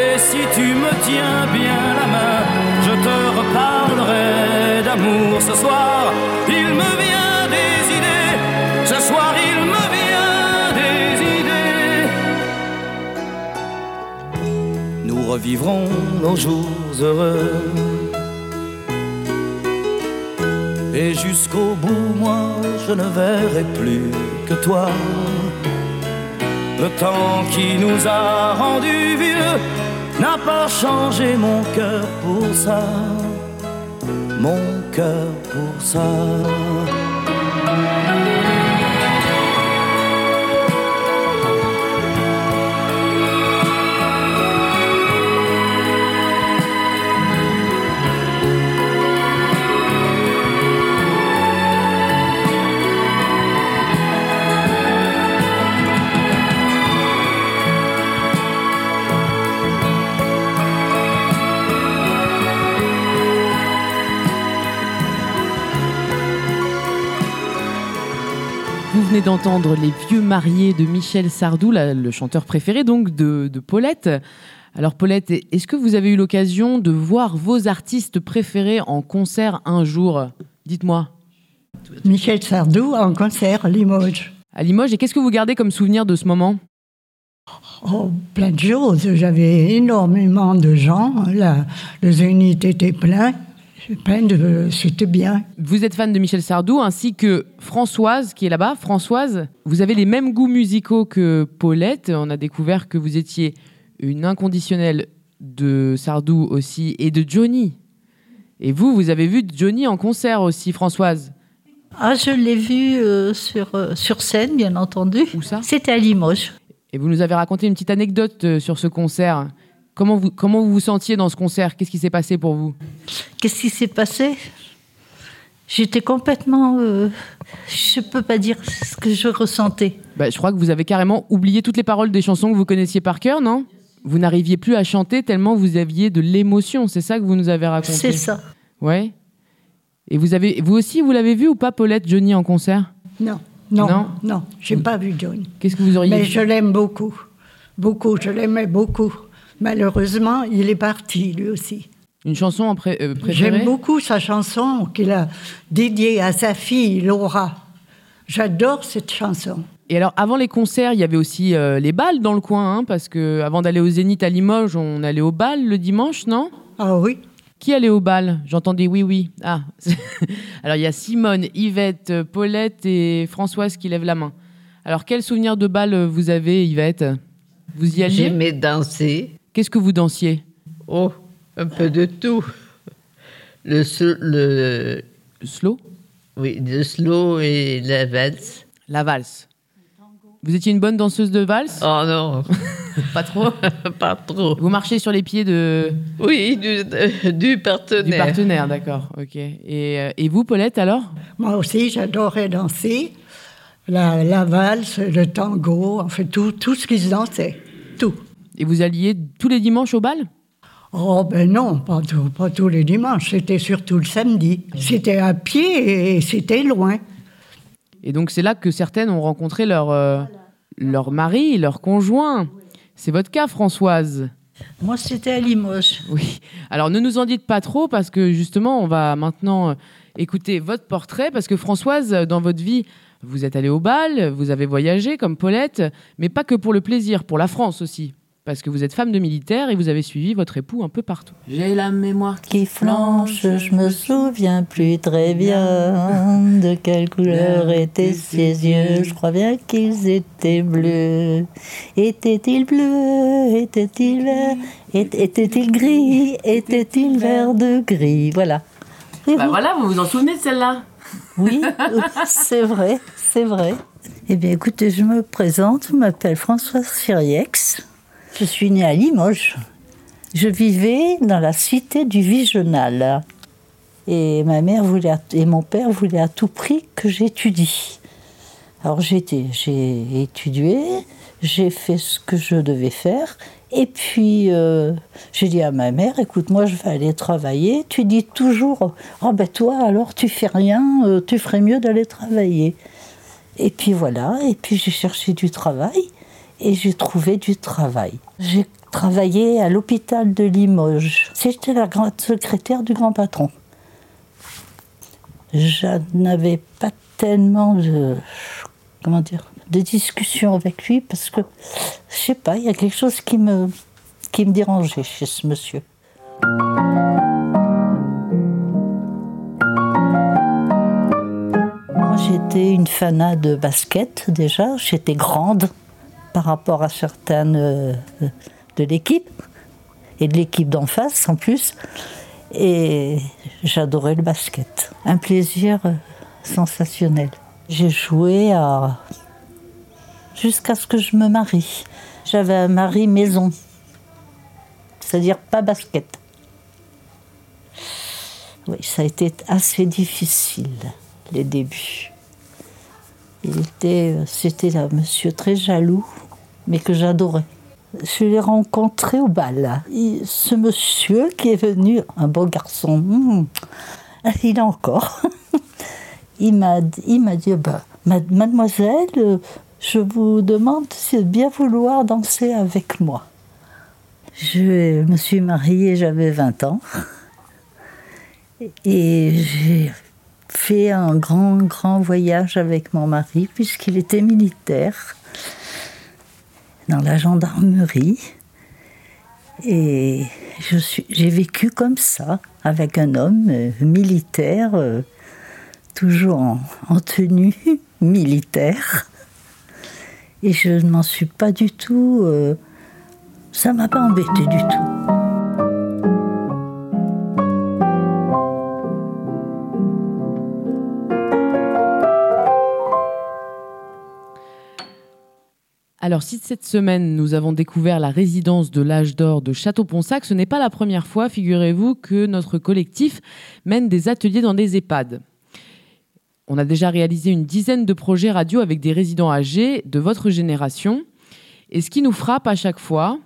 Et si tu me tiens bien la main, je te reparlerai d'amour ce soir. Il me vient des idées, ce soir il me vient des idées. Nous revivrons nos jours heureux. Et jusqu'au bout, moi, je ne verrai plus que toi. Le temps qui nous a rendus vieux n'a pas changé mon cœur pour ça. Mon cœur pour ça. Venez d'entendre Les Vieux Mariés de Michel Sardou, la- le chanteur préféré donc de, de Paulette. Alors Paulette, est-ce que vous avez eu l'occasion de voir vos artistes préférés en concert un jour? Dites-moi. Michel Sardou en concert à Limoges. À Limoges, et qu'est-ce que vous gardez comme souvenir de ce moment? Oh, plein de choses. J'avais énormément de gens. Là, le zénith était plein. C'était bien. Vous êtes fan de Michel Sardou ainsi que Françoise qui est là-bas. Françoise, vous avez les mêmes goûts musicaux que Paulette. On a découvert que vous étiez une inconditionnelle de Sardou aussi et de Johnny. Et vous, vous avez vu Johnny en concert aussi, Françoise. Ah, je l'ai vu euh, sur, euh, sur scène, bien entendu. Où ça? C'était à Limoges. Et vous nous avez raconté une petite anecdote euh, sur ce concert. Comment vous, comment vous vous sentiez dans ce concert? Qu'est-ce qui s'est passé pour vous? Qu'est-ce qui s'est passé? J'étais complètement. euh, je peux pas dire ce que je ressentais. Bah, je crois que vous avez carrément oublié toutes les paroles des chansons que vous connaissiez par cœur, non? Vous n'arriviez plus à chanter tellement vous aviez de l'émotion. C'est ça que vous nous avez raconté? C'est ça. Ouais. Et vous avez, vous aussi, vous l'avez vu ou pas, Paulette Johnny en concert? Non, non, Non? Non, j'ai pas vu John. Qu'est-ce que vous auriez Mais vu je l'aime beaucoup. Beaucoup, je l'aimais beaucoup. Malheureusement, il est parti lui aussi. Une chanson en pré- euh, préférée J'aime beaucoup sa chanson qu'il a dédiée à sa fille Laura. J'adore cette chanson. Et alors, avant les concerts, il y avait aussi euh, les balles dans le coin, hein, parce que avant d'aller au Zénith à Limoges, on allait au bal le dimanche, non? Ah oui. Qui allait au bal? J'entendais oui, oui. Ah. (laughs) alors, il y a Simone, Yvette, euh, Paulette et Françoise qui lèvent la main. Alors, quel souvenir de bal vous avez, Yvette? Vous y alliez? J'aimais danser. Qu'est-ce que vous dansiez Oh, un peu de tout. Le, sl- le, slow? Oui, le slow et la valse. La valse. Vous étiez une bonne danseuse de valse? Oh non, (laughs) Pas trop (laughs) pas trop. Vous marchez sur les pieds de... Oui, du, partenaire. du partenaire, d'accord. Ok. Et, euh, et vous, Paulette, alors? Moi aussi, j'adorais danser. La, la valse, le tango, en fait, tout, tout ce qui se dansait. Et vous alliez tous les dimanches au bal? Oh ben non, pas, tout- pas tous les dimanches, c'était surtout le samedi. C'était à pied et c'était loin. Et donc c'est là que certaines ont rencontré leur, euh, leur mari, leur conjoint. C'est votre cas, Françoise? Moi, c'était à Limoges. Oui. Alors ne nous en dites pas trop parce que justement, on va maintenant euh, écouter votre portrait parce que Françoise, dans votre vie, vous êtes allée au bal, vous avez voyagé comme Paulette, mais pas que pour le plaisir, pour la France aussi. Parce que vous êtes femme de militaire et vous avez suivi votre époux un peu partout. J'ai la mémoire qui flanche, je me souviens plus très bien de quelle couleur étaient ses yeux. Je crois bien qu'ils étaient bleus. Étaient-ils bleus? Étaient-ils verts? Ét- Étaient-ils gris? Étaient-ils verts de gris? Voilà. Et vous voilà, vous vous en souvenez de celle-là? Oui, c'est vrai, c'est vrai. Eh bien, écoutez, je me présente, je m'appelle Françoise Siriex. Je suis née à Limoges. Je vivais dans la cité du Vigenal. Et ma mère voulait et mon père voulaient à tout prix que j'étudie. Alors j'ai étudié, j'ai fait ce que je devais faire. Et puis euh, j'ai dit à ma mère, écoute, moi je vais aller travailler. Tu dis toujours, oh ben toi alors tu fais rien, euh, tu ferais mieux d'aller travailler. Et puis voilà, et puis j'ai cherché du travail et j'ai trouvé du travail. J'ai travaillé à l'hôpital de Limoges. J'étais la grande secrétaire du grand patron. Je n'avais pas tellement de comment dire de discussion avec lui parce que je sais pas, il y a quelque chose qui me qui me dérangeait chez ce monsieur. Moi, j'étais une fanat de basket déjà. J'étais grande par rapport à certaines euh, de l'équipe et de l'équipe d'en face en plus. Et j'adorais le basket. Un plaisir euh, sensationnel. J'ai joué jusqu'à ce que je me marie. J'avais un mari maison, c'est-à-dire pas basket. Oui, ça a été assez difficile, les débuts. Il était, euh, c'était un monsieur très jaloux, mais que j'adorais. Je l'ai rencontré au bal. Ce monsieur qui est venu, un beau garçon, hmm, il a encore. (laughs) Il m'a, m'a dit, bah, ma- mademoiselle, je vous demande de bien vouloir danser avec moi. Je me suis mariée, j'avais 20 ans. Et j'ai fait un grand, grand voyage avec mon mari, puisqu'il était militaire, dans la gendarmerie. Et j'ai vécu comme ça, avec un homme euh, militaire, euh, toujours en, en tenue (laughs) militaire. Et je ne m'en suis pas du tout. euh, ça m'a pas embêté du tout. Alors, si cette semaine nous avons découvert la résidence de l'âge d'or de Château-Ponsac, ce n'est pas la première fois, figurez-vous, que notre collectif mène des ateliers dans des EHPAD. On a déjà réalisé une dizaine de projets radio avec des résidents âgés de votre génération. Et ce qui nous frappe à chaque fois,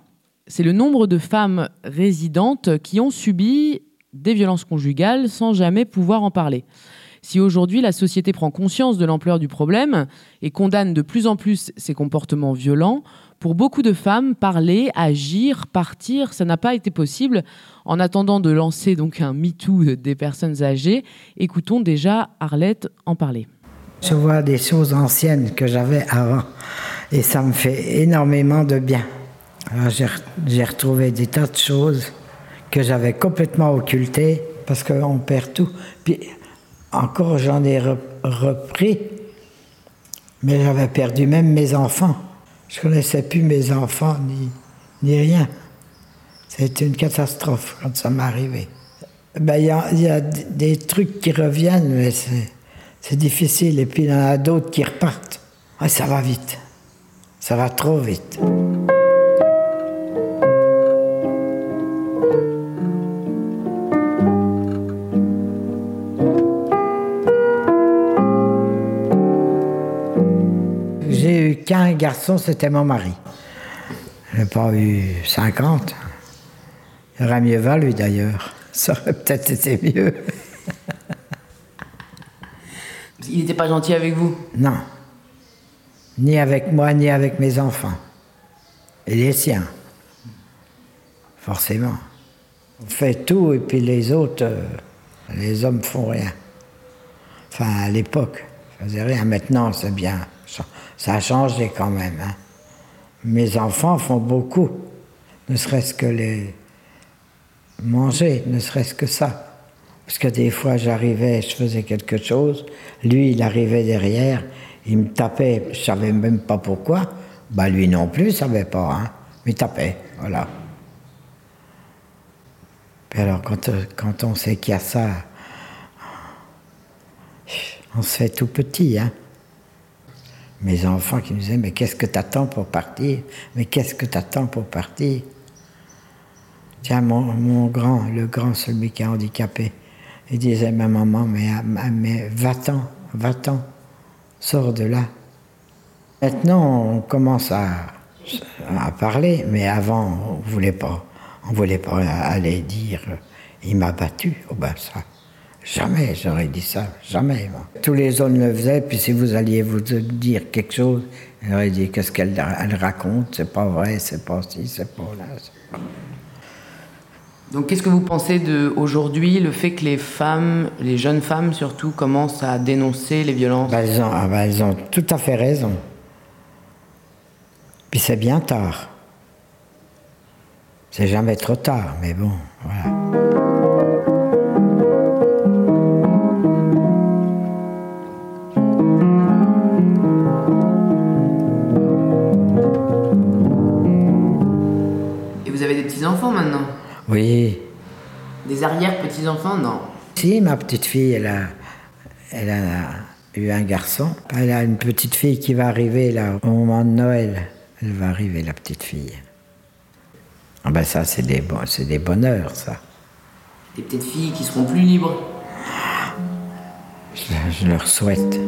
c'est le nombre de femmes résidentes qui ont subi des violences conjugales sans jamais pouvoir en parler. Si aujourd'hui la société prend conscience de l'ampleur du problème et condamne de plus en plus ces comportements violents, pour beaucoup de femmes, parler, agir, partir, ça n'a pas été possible. En attendant de lancer donc un MeToo des personnes âgées, écoutons déjà Arlette en parler. Je vois des choses anciennes que j'avais avant et ça me fait énormément de bien. J'ai retrouvé des tas de choses que j'avais complètement occultées parce qu'on perd tout. Encore j'en ai repris, mais j'avais perdu même mes enfants. Je connaissais plus mes enfants ni, ni rien. C'était une catastrophe quand ça m'est arrivé. Ben, il y, y, a des trucs qui reviennent, mais c'est difficile. Et puis il y en a d'autres qui repartent. Ah, ça va vite. Ça va trop vite. Qu'un garçon, c'était mon mari. Je n'ai pas eu 50. Il aurait mieux valu d'ailleurs. Ça aurait peut-être été mieux. Il n'était pas gentil avec vous? Non. Ni avec moi, ni avec mes enfants. Et les siens. Forcément. On fait tout et puis les autres, euh, les hommes font rien. Enfin, à l'époque, ils faisaient rien. Maintenant, c'est bien. Ça a changé quand même. Hein. Mes enfants font beaucoup, ne serait-ce que les manger, ne serait-ce que ça. Parce que des fois, j'arrivais, je faisais quelque chose, lui, il arrivait derrière, il me tapait, je savais même pas pourquoi. Bah, lui non plus, il savait pas, hein. Il tapait, voilà. Puis alors, quand, quand on sait qu'il y a ça, on se fait tout petit, hein mes enfants qui me disaient Mais qu'est-ce que t'attends pour partir? Mais qu'est-ce que t'attends pour partir? Tiens, mon, grand, le grand, celui qui est handicapé, il disait Ma maman, mais, mais va-t'en, va-t'en, sors de là. Maintenant, on commence à, parler, mais avant, on. On voulait pas aller dire Il m'a battu. Oh ben. Jamais j'aurais dit ça, jamais. Tous les hommes le faisaient, puis si vous alliez vous dire quelque chose, elle aurait dit qu'est-ce qu'elle raconte, c'est pas vrai, c'est pas ci, c'est pas là. Donc qu'est-ce que vous pensez de aujourd'hui le fait que les femmes, les jeunes femmes surtout, commencent à dénoncer les violences? Ben, elles, ont, ah ben, elles ont tout à fait raison. Puis c'est bien tard. C'est jamais trop tard, mais bon, voilà. Oui. Des arrière-petits-enfants, non Si, ma petite fille, elle a, elle a eu un garçon. Elle a une petite fille qui va arriver là au moment de Noël. Elle va arriver, la petite fille. Ah ben ça, c'est des, c'est des bonheurs, ça. Des petites filles qui seront plus libres. je leur souhaite.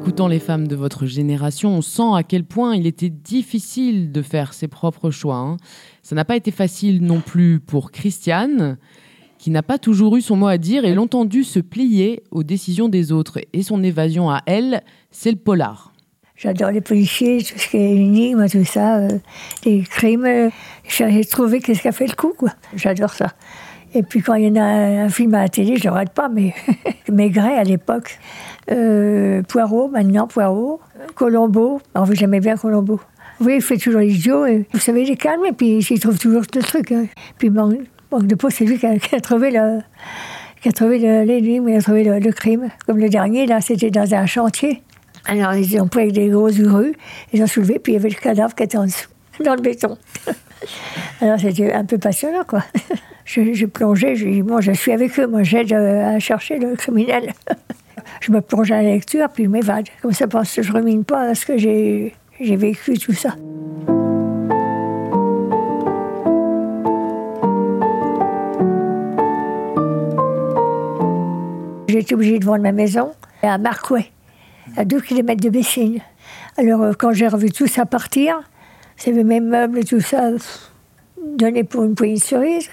Écoutant les femmes de votre génération, on sent à quel point il était difficile de faire ses propres choix. Hein. Ça n'a pas été facile non plus pour Christiane, qui n'a pas toujours eu son mot à dire et longtemps dû se plier aux décisions des autres. Et son évasion à elle, c'est le polar. J'adore les policiers, tout ce qui est énigme, tout ça, euh, les crimes. J'ai trouvé qu'est-ce qui a fait le coup. J'adore ça. Et puis quand il y en a un, film à la télé, je ne regarde pas, mais (laughs) Maigret à l'époque, euh, Poirot, maintenant Poirot, Colombo, alors j'aimais bien Colombo. Oui, il fait toujours l'idiot, et vous savez, il est calme, et puis il trouve toujours le truc. Hein. Puis manque, de peau, c'est lui qui a, trouvé le qui a il a trouvé le, crime. Comme le dernier, là, c'était dans un chantier. Alors, ils ont pris avec des grosses grues, ils ont soulevé, puis il y avait le cadavre qui était en dessous, (laughs) dans le béton. (laughs) Alors c'était un peu passionnant, quoi. (laughs) Je plongeais, je dis, bon, je suis avec eux, moi j'aide euh, à chercher le criminel. Je me plonge dans la lecture, puis je m'évade. Comme ça, parce que je ne remine pas à ce que j'ai vécu, tout ça. J'étais obligée de vendre ma maison à Marcouet, à 2 km de Bessines. Alors, euh, quand j'ai revu tout ça partir, c'était mes meubles, tout ça, donné pour une poignée de cerises.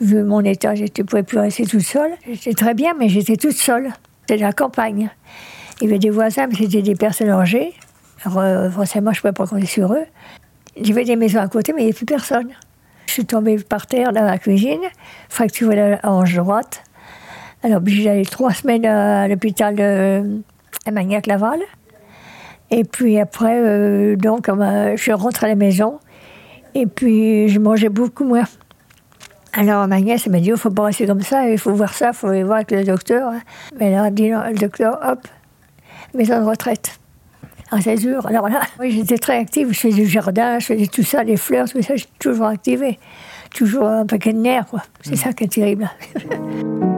Vu mon état, je ne pouvais plus rester toute seule. J'étais très bien, mais j'étais toute seule. C'était la campagne. Il y avait des voisins, mais c'était des personnes âgées. Alors, euh, forcément, je ne pouvais pas compter sur eux. Il y avait des maisons à côté, mais il n'y avait plus personne. Je suis tombée par terre dans la cuisine, fracturée la hanche droite. Alors, j'ai allé trois semaines à l'hôpital de Magnac-Laval. Et puis après, euh, donc, je rentre à la maison. Et puis, je mangeais beaucoup moins. Alors, ma nièce m'a dit, il ne faut pas rester comme ça, il faut voir ça, il faut aller voir avec le docteur. Mais là, elle dit, non, le docteur, hop, maison de retraite. Ah, c'est dur. Alors là, oui, j'étais très active. Je faisais du jardin, je faisais tout ça, les fleurs, tout ça, j'étais toujours activée. Toujours un paquet de nerfs, quoi. C'est ça qui est terrible. (laughs)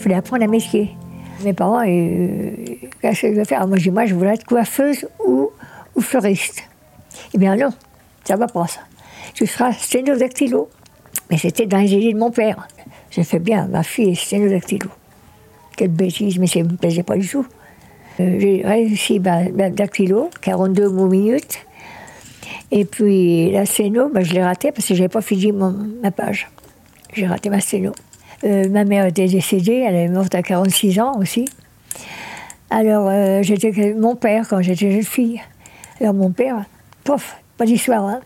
Il fallait apprendre à métier. Mes parents, euh, qu'est-ce que je veux faire Moi, je dis, moi, je voulais être coiffeuse ou, ou fleuriste. Eh bien non, ça va pas ça. Tu seras sténodactylo. Mais c'était dans les idées de mon père. J'ai fait bien, ma fille est sténodactylo. Quelle bêtise, mais ça ne me plaisait pas du tout. Euh, j'ai réussi ma, dactylo, 42 mots minutes. Et puis la sténo, ben, je l'ai raté parce que je n'avais pas fini ma page. J'ai raté ma sténo. Euh, ma mère était décédée, elle est morte à 46 ans aussi. Alors, euh, j'étais mon père quand j'étais jeune fille. Alors, mon père, pof, pas d'histoire, hein.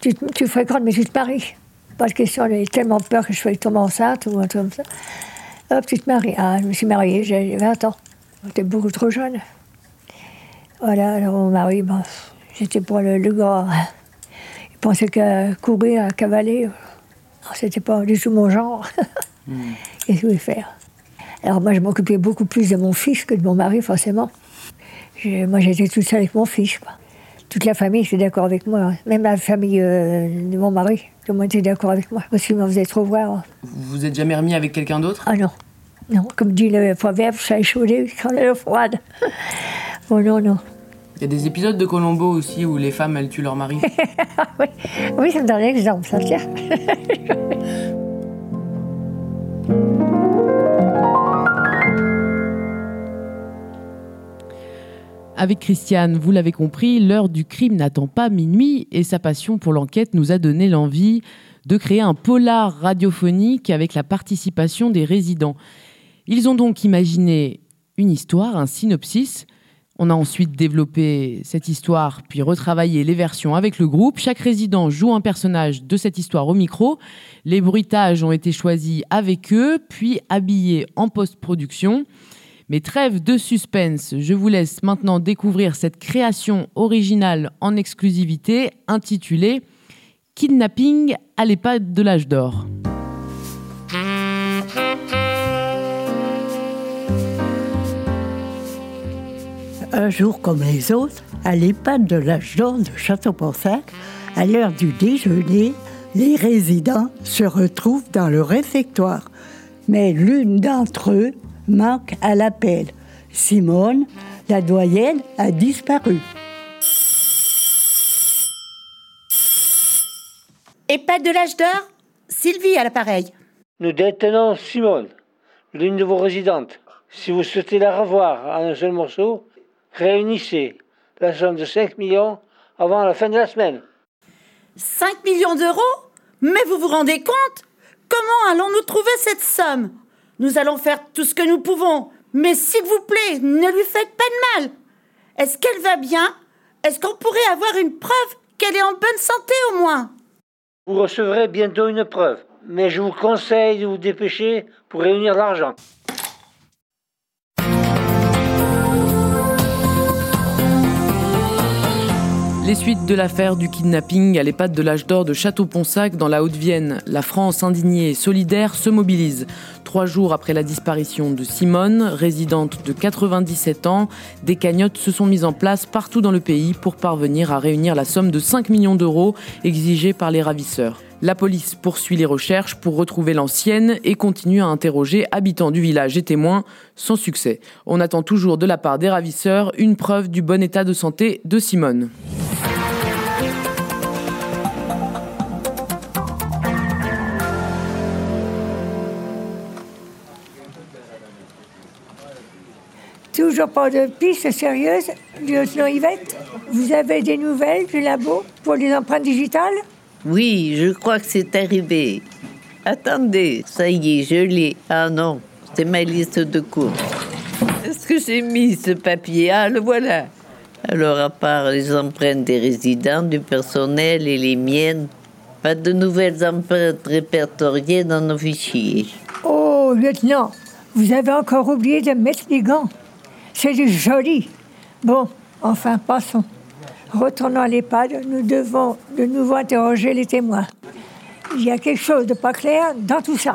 Tu, tu, fréquentes, mais tu te maries. Pas de question, avait tellement peur que je sois tomber enceinte ou un truc comme ça. Hop, tu te maries. Ah, je me suis mariée, j'avais 20 ans. J'étais beaucoup trop jeune. Voilà, alors mon mari, bon, j'étais pour le, le gars. Il pensait qu'à courir, à cavaler, c'était pas du tout mon genre. (laughs) Qu'est-ce que je voulais faire? Alors moi, je m'occupais beaucoup plus de mon fils que de mon mari, forcément. moi, j'étais toute seule avec mon fils. Quoi. Toute la famille était d'accord avec moi. Hein. Même la famille euh, de mon mari, tout le monde était d'accord avec moi. Parce qu'il m'en faisait trop voir. Vous vous êtes jamais remis avec quelqu'un d'autre? Ah non. Non, comme dit le proverbe, ça échaudé quand elle est froide. (laughs) oh non, non. Il y a des épisodes de Colombo aussi où les femmes, elles tuent leur mari. (laughs) oui. oui, c'est un exemple, ça tient. (laughs) Avec Christiane, vous l'avez compris, l'heure du crime n'attend pas minuit et sa passion pour l'enquête nous a donné l'envie de créer un polar radiophonique avec la participation des résidents. Ils ont donc imaginé une histoire, un synopsis. On a ensuite développé cette histoire, puis retravaillé les versions avec le groupe. Chaque résident joue un personnage de cette histoire au micro. Les bruitages ont été choisis avec eux, puis habillés en post-production. Mais trêve de suspense, je vous laisse maintenant découvrir cette création originale en exclusivité intitulée Kidnapping à l'EHPAD de l'âge d'or. Un jour comme les autres, à l'EHPAD de l'âge d'or de Château-Ponsac, à l'heure du déjeuner, les résidents se retrouvent dans le réfectoire. Mais l'une d'entre eux manque à l'appel. Simone, la doyenne, a disparu. Et pas de l'âge d'or Sylvie à l'appareil. Nous détenons Simone, l'une de vos résidentes. Si vous souhaitez la revoir en un seul morceau, réunissez la somme de 5 millions avant la fin de la semaine. 5 millions d'euros? Mais vous vous rendez compte? Comment allons-nous trouver cette somme? Nous allons faire tout ce que nous pouvons, mais s'il vous plaît, ne lui faites pas de mal. Est-ce qu'elle va bien? Est-ce qu'on pourrait avoir une preuve qu'elle est en bonne santé au moins? Vous recevrez bientôt une preuve, mais je vous conseille de vous dépêcher pour réunir l'argent. Les suites de l'affaire du kidnapping à l'EHPAD de l'âge d'or de Château-Ponsac dans la Haute-Vienne. La France indignée et solidaire se mobilise. Trois jours après la disparition de Simone, résidente de 97 ans, des cagnottes se sont mises en place partout dans le pays pour parvenir à réunir la somme de 5 millions d'euros exigée par les ravisseurs. La police poursuit les recherches pour retrouver l'ancienne et continue à interroger habitants du village et témoins sans succès. On attend toujours de la part des ravisseurs une preuve du bon état de santé de Simone. Toujours pas de piste sérieuse, lieutenant Yvette? Vous avez des nouvelles du labo pour les empreintes digitales? Oui, je crois que c'est arrivé. Attendez, ça y est, je l'ai. Ah non, c'est ma liste de courses. Est-ce que j'ai mis ce papier? Ah, le voilà. Alors, à part les empreintes des résidents, du personnel et les miennes, pas de nouvelles empreintes répertoriées dans nos fichiers. Oh, lieutenant, vous avez encore oublié de mettre les gants. C'est joli. Bon, enfin, passons. Retournons à l'EHPAD, nous devons de nouveau interroger les témoins. Il y a quelque chose de pas clair dans tout ça.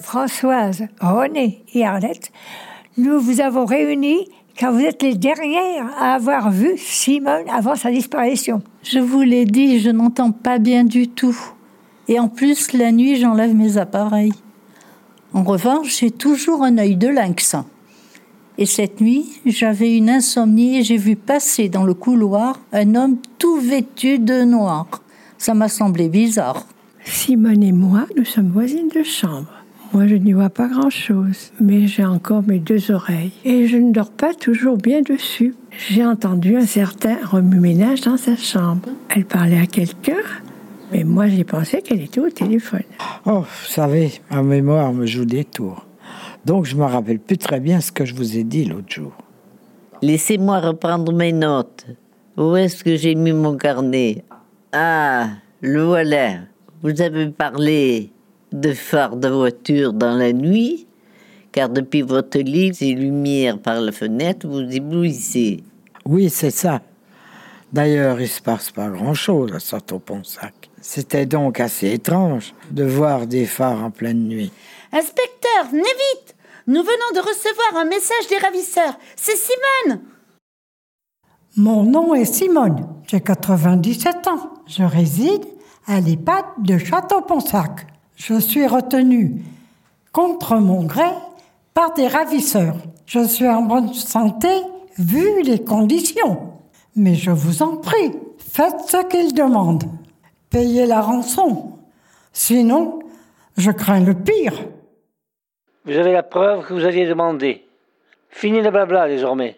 Françoise, René et Arlette, nous vous avons réunis car vous êtes les dernières à avoir vu Simone avant sa disparition. Je vous l'ai dit, je n'entends pas bien du tout. Et en plus, la nuit, j'enlève mes appareils. En revanche, j'ai toujours un œil de lynx. Et cette nuit, j'avais une insomnie et j'ai vu passer dans le couloir un homme tout vêtu de noir. Ça m'a semblé bizarre. Simone et moi, nous sommes voisines de chambre. Moi, je n'y vois pas grand-chose, mais j'ai encore mes deux oreilles. Et je ne dors pas toujours bien dessus. J'ai entendu un certain remue-ménage dans sa chambre. Elle parlait à quelqu'un, mais moi, j'ai pensé qu'elle était au téléphone. Oh, vous savez, ma mémoire me joue des tours. Donc, je me rappelle plus très bien ce que je vous ai dit l'autre jour. Laissez-moi reprendre mes notes. Où est-ce que j'ai mis mon carnet? Ah, le voilà. Vous avez parlé de phares de voiture dans la nuit, car depuis votre lit, ces lumières par la fenêtre vous éblouissez. Oui, c'est ça. D'ailleurs, il se passe pas grand-chose à Château-Ponsac. C'était donc assez étrange de voir des phares en pleine nuit. Inspecteur, venez vite Nous venons de recevoir un message des ravisseurs. C'est Simone Mon nom est Simone. J'ai 97 ans. Je réside à l'EHPAD de Château-Ponsac. Je suis retenue contre mon gré par des ravisseurs. Je suis en bonne santé vu les conditions. Mais je vous en prie, faites ce qu'ils demandent. Payez la rançon. Sinon, je crains le pire. Vous avez la preuve que vous aviez demandé. Fini le blabla désormais.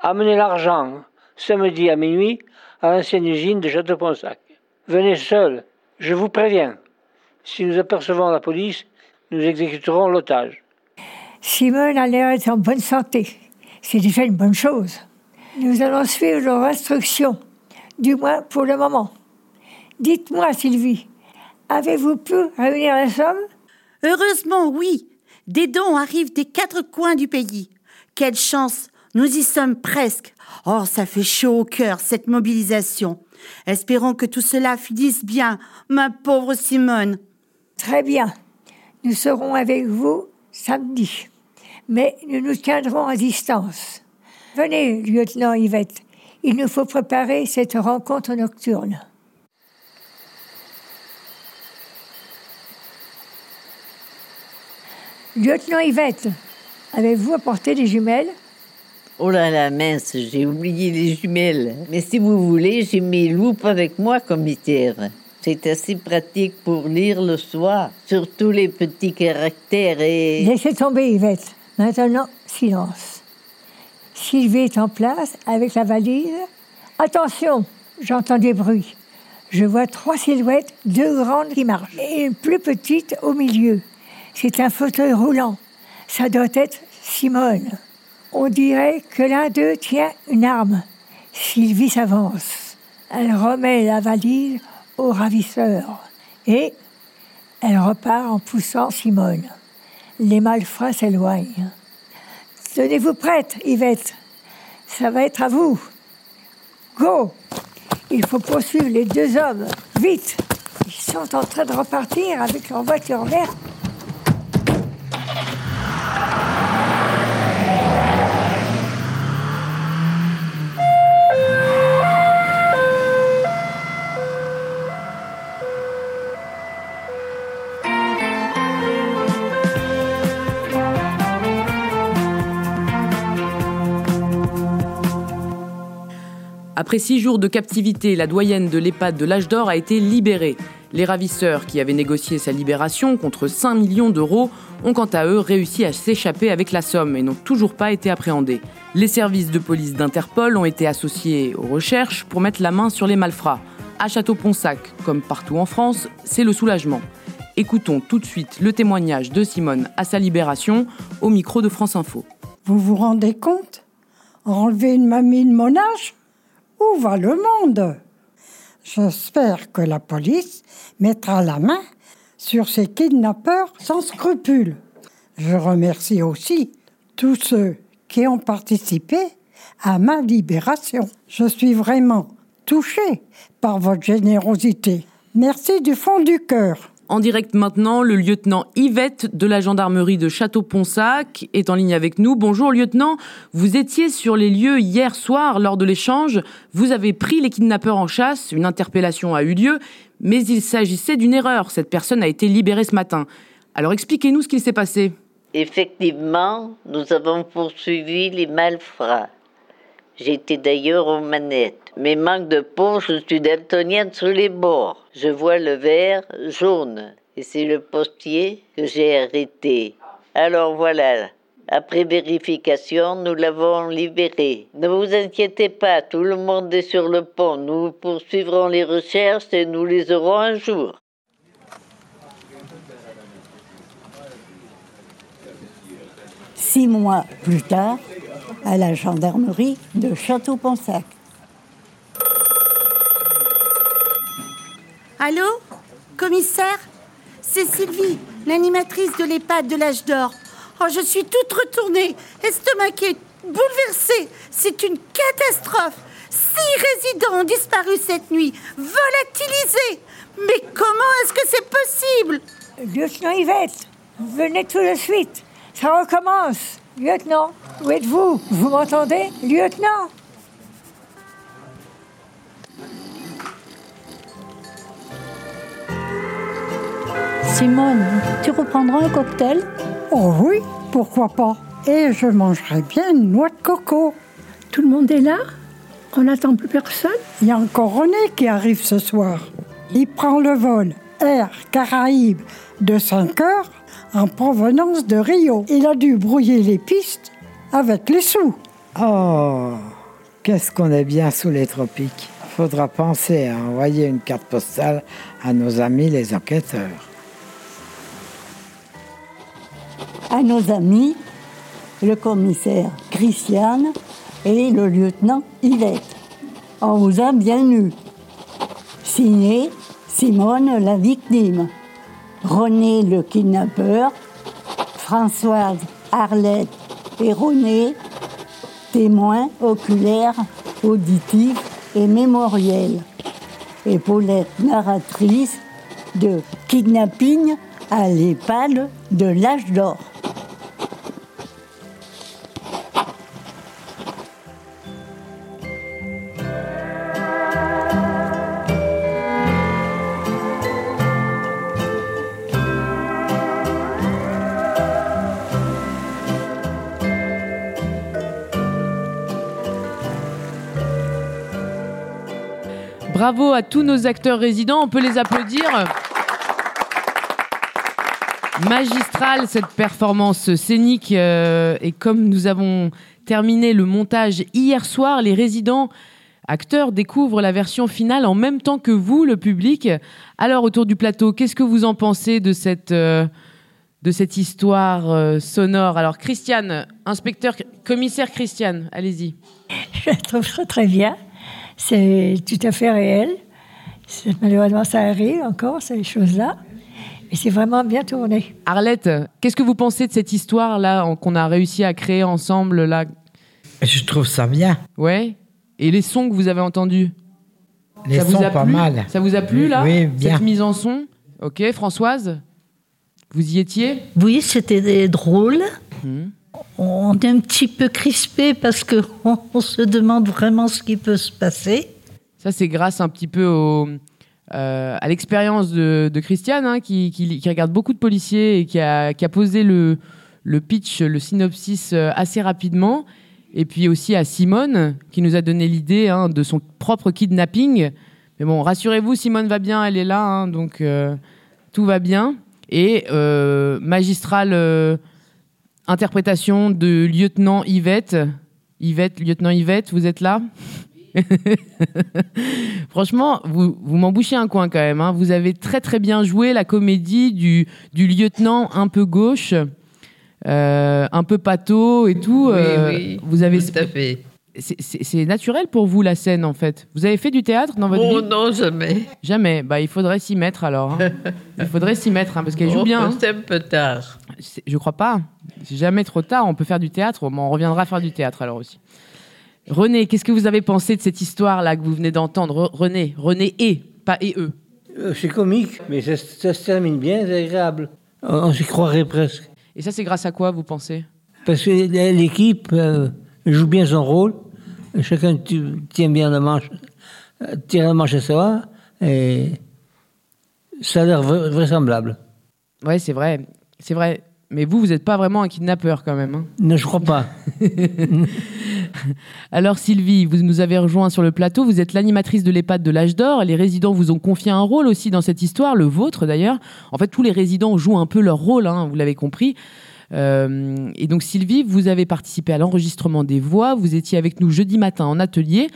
Amenez l'argent samedi à minuit à l'ancienne usine de Château-Ponsac. Venez seul, je vous préviens. Si nous apercevons la police, nous exécuterons l'otage. Simone a l'air d'être en bonne santé. C'est déjà une bonne chose. Nous allons suivre leurs instructions, du moins pour le moment. Dites-moi, Sylvie, avez-vous pu réunir la somme Heureusement, oui. Des dons arrivent des quatre coins du pays. Quelle chance Nous y sommes presque. Oh, ça fait chaud au cœur, cette mobilisation. Espérons que tout cela finisse bien, ma pauvre Simone. Très bien. Nous serons avec vous samedi. Mais nous nous tiendrons à distance. Venez, lieutenant Yvette. Il nous faut préparer cette rencontre nocturne. Lieutenant Yvette, avez-vous apporté des jumelles? Oh là là, mince, j'ai oublié les jumelles. Mais si vous voulez, j'ai mes loupes avec moi, commissaire. C'est assez pratique pour lire le soir, surtout les petits caractères et... Laissez tomber, Yvette. Maintenant, silence. Sylvie est en place avec la valise. Attention, j'entends des bruits. Je vois trois silhouettes, deux grandes qui marchent et une plus petite au milieu. C'est un fauteuil roulant. Ça doit être Simone. On dirait que l'un d'eux tient une arme. Sylvie s'avance. Elle remet la valise au ravisseur. Et elle repart en poussant Simone. Les malfrats s'éloignent. Tenez-vous prête, Yvette. Ça va être à vous. Go Il faut poursuivre les deux hommes. Vite Ils sont en train de repartir avec leur voiture verte. Après six jours de captivité, la doyenne de l'EHPAD de l'âge d'or a été libérée. Les ravisseurs qui avaient négocié sa libération contre 5 millions d'euros ont quant à eux réussi à s'échapper avec la somme et n'ont toujours pas été appréhendés. Les services de police d'Interpol ont été associés aux recherches pour mettre la main sur les malfrats. À Château-Ponsac, comme partout en France, c'est le soulagement. Écoutons tout de suite le témoignage de Simone à sa libération au micro de France Info. Vous vous rendez compte? Enlever une mamie de mon âge? Où va le monde? J'espère que la police mettra la main sur ces kidnappeurs sans scrupules. Je remercie aussi tous ceux qui ont participé à ma libération. Je suis vraiment touchée par votre générosité. Merci du fond du cœur. En direct maintenant, le lieutenant Yvette de la gendarmerie de Château-Ponsac est en ligne avec nous. Bonjour lieutenant, vous étiez sur les lieux hier soir lors de l'échange. Vous avez pris les kidnappeurs en chasse, une interpellation a eu lieu, mais il s'agissait d'une erreur. Cette personne a été libérée ce matin. Alors expliquez-nous ce qu'il s'est passé. Effectivement, nous avons poursuivi les malfrats. J'étais d'ailleurs aux manettes. Mais manque de peau, je suis daltonienne sur les bords. Je vois le vert jaune. Et c'est le postier que j'ai arrêté. Alors voilà. Après vérification, nous l'avons libéré. Ne vous inquiétez pas, tout le monde est sur le pont. Nous poursuivrons les recherches et nous les aurons un jour. Six mois plus tard, à la gendarmerie de Château-Ponsac. Allô Commissaire? C'est Sylvie, l'animatrice de l'EHPAD de l'âge d'or. Oh, je suis toute retournée, estomaquée, bouleversée. C'est une catastrophe. Six résidents ont disparu cette nuit, volatilisés. Mais comment est-ce que c'est possible? Lieutenant Yvette, venez tout de suite. Ça recommence. Lieutenant, où êtes-vous? Vous m'entendez? Lieutenant? Simone, tu reprendras un cocktail Oh oui, pourquoi pas Et je mangerai bien une noix de coco. Tout le monde est là? On n'attend plus personne? Il y a encore René qui arrive ce soir. Il prend le vol Air Caraïbes de 5 heures en provenance de Rio. Il a dû brouiller les pistes avec les sous. Oh, qu'est-ce qu'on est bien sous les tropiques. Faudra penser à envoyer une carte postale à nos amis les enquêteurs. À nos amis, le commissaire Christiane et le lieutenant Yvette. On vous a bien eu. Signé Simone la victime, René le kidnappeur, Françoise Arlette et René, témoins oculaires, auditifs et mémoriels, et Paulette narratrice de kidnapping à l'EHPAD de l'âge d'or. Bravo à tous nos acteurs résidents, on peut les applaudir. Magistrale cette performance scénique euh, et comme nous avons terminé le montage hier soir, les résidents acteurs découvrent la version finale en même temps que vous, le public. Alors autour du plateau, qu'est-ce que vous en pensez de cette euh, de cette histoire euh, sonore? Alors Christiane, inspecteur, commissaire Christiane, allez-y. (laughs) Je la trouve très très bien. C'est tout à fait réel. Malheureusement, ça arrive encore, ces choses-là. Et c'est vraiment bien tourné. Arlette, qu'est-ce que vous pensez de cette histoire-là qu'on a réussi à créer ensemble là? Je trouve ça bien. Ouais. Et les sons que vous avez entendus? Les ça vous sons, a pas plu? mal. Ça vous a plu là? Oui, bien. Cette mise en son? Ok, Françoise Vous y étiez? Oui, c'était drôle. Mhm. On est un petit peu crispé parce qu'on (laughs) on se demande vraiment ce qui peut se passer. Ça, c'est grâce un petit peu euh, à l'expérience de, Christiane, hein, qui, regarde beaucoup de policiers et qui a, posé le, pitch, le synopsis euh, assez rapidement. Et puis aussi à Simone, qui nous a donné l'idée hein, de son propre kidnapping. Mais bon, rassurez-vous, Simone va bien, elle est là, hein, donc euh, tout va bien. Et euh, magistrale euh, interprétation de lieutenant Yvette. Yvette, lieutenant Yvette, vous êtes là? (laughs) Franchement, vous, vous m'en bouchez un coin quand même. hein. Vous avez très très bien joué la comédie du, du lieutenant un peu gauche, euh, un peu pâteau et tout. Oui, euh, oui, vous avez... tout à fait. C'est- naturel pour vous la scène en fait. Vous avez fait du théâtre dans votre Oh vie? non, jamais. Jamais. Bah il faudrait s'y mettre alors. hein. (laughs) Il faudrait s'y mettre hein, parce qu'elle joue Oh, bien. C'est un peu tard. Je crois pas. C'est jamais trop tard. On peut faire du théâtre. mais on reviendra faire du théâtre alors aussi. René, qu'est-ce que vous avez pensé de cette histoire là que vous venez d'entendre? Re- René, René et pas et eux. Euh, C'est comique, mais ça, ça se termine bien, c'est agréable. On, on s'y croirait presque. Et ça c'est grâce à quoi vous pensez? Parce que l'équipe euh, joue bien son rôle. Chacun tient bien la manche, euh, tire la manche à soi. Et ça a l'air vra- vraisemblable. Ouais, c'est vrai, c'est vrai. Mais vous, vous n'êtes pas vraiment un kidnappeur quand même. hein. Non, je crois pas. (laughs) Alors Sylvie, vous nous avez rejoint sur le plateau, vous êtes l'animatrice de l'EHPAD de l'âge d'or, les résidents vous ont confié un rôle aussi dans cette histoire, le vôtre d'ailleurs. En fait, tous les résidents jouent un peu leur rôle, hein, vous l'avez compris. Euh, et donc Sylvie, vous avez participé à l'enregistrement des voix, vous étiez avec nous jeudi matin en atelier.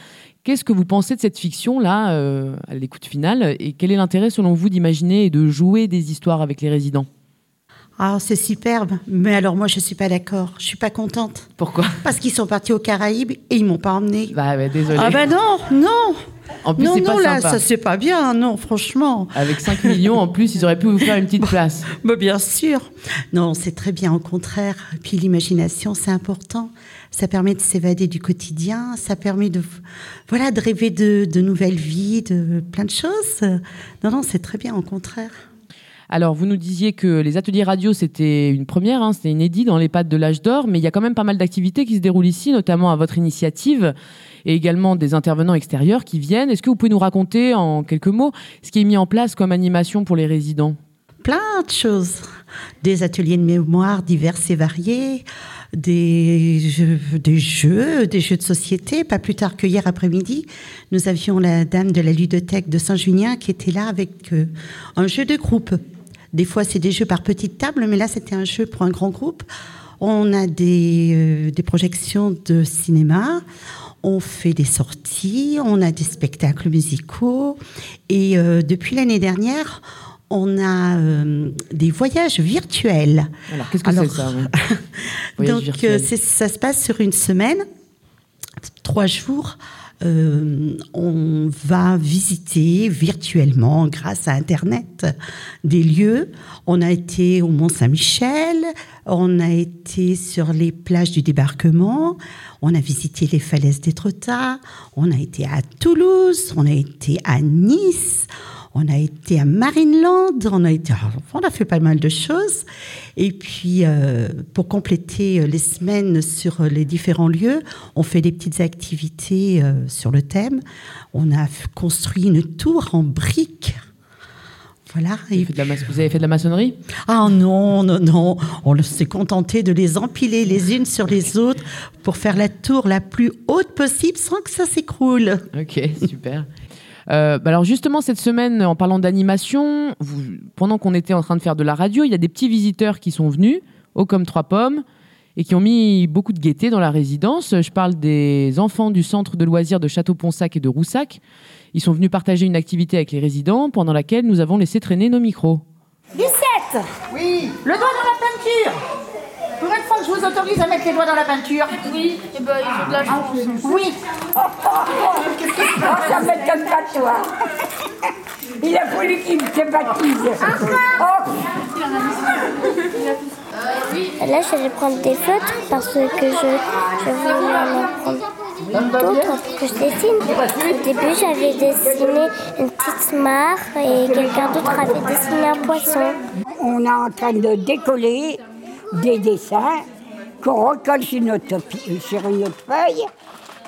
Qu'est-ce que vous pensez de cette fiction-là, euh, à l'écoute finale, et quel est l'intérêt selon vous d'imaginer et de jouer des histoires avec les résidents? Ah, c'est superbe. Mais alors, moi, je suis pas d'accord. Je suis pas contente. Pourquoi Parce qu'ils sont partis aux Caraïbes et ils m'ont pas emmené. Bah, désolé. Ah, ben non, non. En plus, non, non, pas là, sympa. ça c'est pas bien, non, franchement. Avec 5 millions, en plus, ils auraient pu vous faire une petite place. Bah, bien sûr. Non, c'est très bien, au contraire. Puis l'imagination, c'est important. Ça permet de s'évader du quotidien, ça permet de, voilà, de rêver de, de nouvelles vies, de plein de choses. Non, non, c'est très bien, au contraire. Alors, vous nous disiez que les ateliers radio, c'était une première, hein, c'était inédit dans les pattes de l'âge d'or, mais il y a quand même pas mal d'activités qui se déroulent ici, notamment à votre initiative, et également des intervenants extérieurs qui viennent. Est-ce que vous pouvez nous raconter en quelques mots ce qui est mis en place comme animation pour les résidents? Plein de choses. Des ateliers de mémoire divers et variés, des jeux, des jeux, de société. Pas plus tard que hier après-midi, nous avions la dame de la ludothèque de Saint-Junien qui était là avec euh, un jeu de groupe. Des fois, c'est des jeux par petite table, mais là, c'était un jeu pour un grand groupe. On a des, euh, des projections de cinéma, on fait des sorties, on a des spectacles musicaux. Et euh, depuis l'année dernière, on a euh, des voyages virtuels. Alors, qu'est-ce que c'est ça (laughs) Donc, euh, ça se passe sur une semaine, trois jours. Euh, on va visiter virtuellement, grâce à Internet, des lieux. On a été au Mont-Saint-Michel, on a été sur les plages du débarquement, on a visité les falaises d'Étretat, on a été à Toulouse, on a été à Nice, on a été à Marineland, on a été, on a fait pas mal de choses. Et puis, euh, pour compléter euh, les semaines sur euh, les différents lieux, on fait des petites activités euh, sur le thème. On a construit une tour en briques. Voilà. avez vous avez fait de la maçonnerie? Ah non, non, non. On s'est contenté de les empiler les unes sur les autres pour faire la tour la plus haute possible sans que ça s'écroule. Ok, super. Euh, bah alors justement, cette semaine, en parlant d'animation, vous- pendant qu'on était en train de faire de la radio, il y a des petits visiteurs qui sont venus, hauts comme trois pommes, et qui ont mis beaucoup de gaieté dans la résidence. Je parle des enfants du centre de loisirs de Château-Ponsac et de Roussac. Ils sont venus partager une activité avec les résidents pendant laquelle nous avons laissé traîner nos micros. Lucette Oui Le doigt dans la peinture Pour une fois que je vous autorise à mettre les doigts dans la peinture Oui, et ben, il faut de la chance. Oui Oh, oh, oh, ça va mettre comme ça, toi Il a fallu qu'il se baptise. Oh. Là, je vais prendre des feutres parce que je, je voulais en prendre d'autres pour que je dessine. Au début, j'avais dessiné une petite mare et quelqu'un d'autre avait dessiné un poisson. On est en train de décoller des dessins qu'on recolle sur, notre, sur une autre feuille.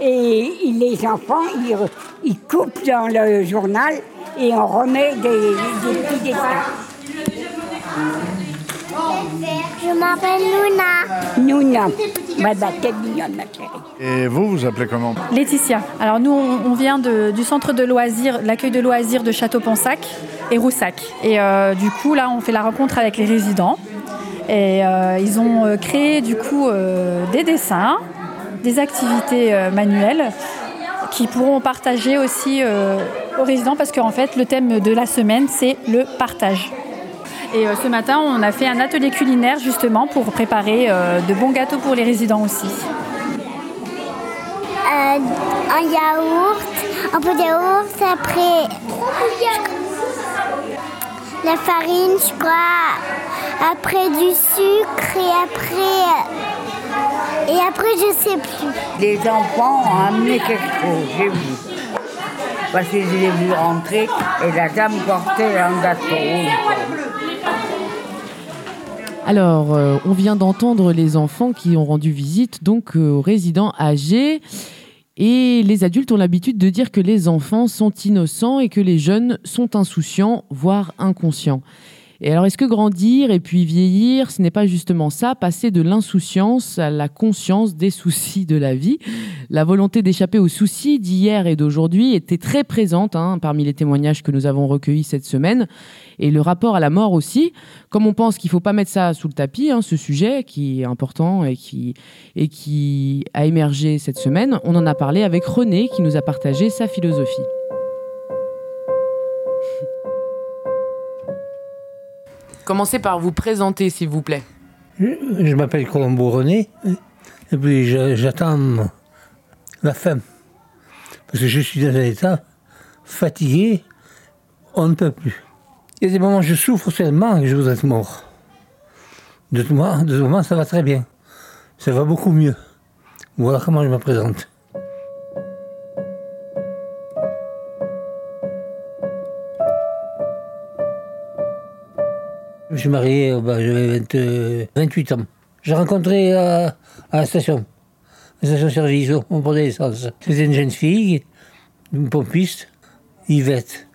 Et les enfants, ils, ils coupent dans le journal et on remet des, des petits dessins. Je m'appelle Luna. Nouna. Bah, bah, t'es mignonne, ma chérie. Et vous, vous appelez comment? Laetitia. Alors nous, on, on vient de- du centre de loisirs, l'accueil de loisirs de Château-Ponsac et Roussac. Et euh, du coup, là, on fait la rencontre avec les résidents. Et euh, ils ont euh, créé du coup euh, des dessins, des activités manuelles qui pourront partager aussi aux résidents parce qu'en fait, le thème de la semaine, c'est le partage. Et ce matin, on a fait un atelier culinaire justement pour préparer de bons gâteaux pour les résidents aussi. Un yaourt, un peu de yaourt, après la farine, je crois, après du sucre et après et après je sais plus. Les enfants ont amené quelque chose, j'ai vu. Parce que je l'ai vu rentrer et la dame portait un gâteau. Alors, euh, on vient d'entendre les enfants qui ont rendu visite donc euh, aux résidents âgés. Et les adultes ont l'habitude de dire que les enfants sont innocents et que les jeunes sont insouciants, voire inconscients. Et alors, est-ce que grandir et puis vieillir, ce n'est pas justement ça, passer de l'insouciance à la conscience des soucis de la vie? La volonté d'échapper aux soucis d'hier et d'aujourd'hui était très présente hein, parmi les témoignages que nous avons recueillis cette semaine. Et le rapport à la mort aussi, comme on pense qu'il ne faut pas mettre ça sous le tapis, hein, ce sujet qui est important et qui, et qui a émergé cette semaine, on en a parlé avec René qui nous a partagé sa philosophie. Commencez par vous présenter, s'il vous plaît. Je, m'appelle Colombo René, et puis j'attends la fin. Parce que je suis dans un état fatigué, on ne peut plus. Il y a des moments où je souffre tellement que je voudrais être mort. De ce moment, ça va très bien. Ça va beaucoup mieux. Voilà comment je me présente. Je suis marié, euh, bah, j'avais 20, euh, 28 ans. J'ai rencontré euh, à la station, la station-service, on prenait l'essence. C'était une jeune fille, une pompiste, Yvette.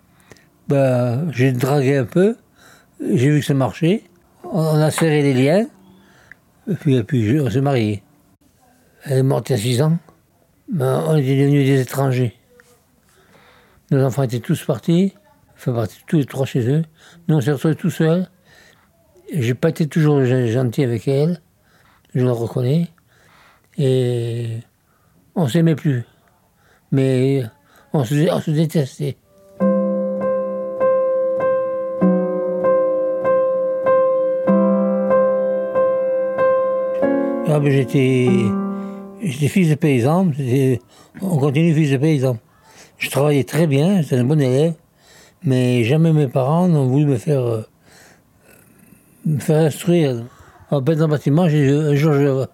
Bah, j'ai dragué un peu, j'ai vu que ça marchait, on a serré les liens, et puis, puis on s'est mariés. Elle est morte il y a 6 ans, Ben, on était devenus des étrangers. Nos enfants étaient tous partis, enfin partis tous les trois chez eux. Nous, on s'est retrouvés tout seuls. J'ai pas été toujours gen- gentil avec elle, je le reconnais. Et on s'aimait plus. Mais on se, détestait. Ah, ben, j'étais, fils de paysan, on continue fils de paysan. Je travaillais très bien, j'étais un bon élève, mais jamais mes parents n'ont voulu me faire euh, me faire instruire. En peine dans bâtiment, un jour, je,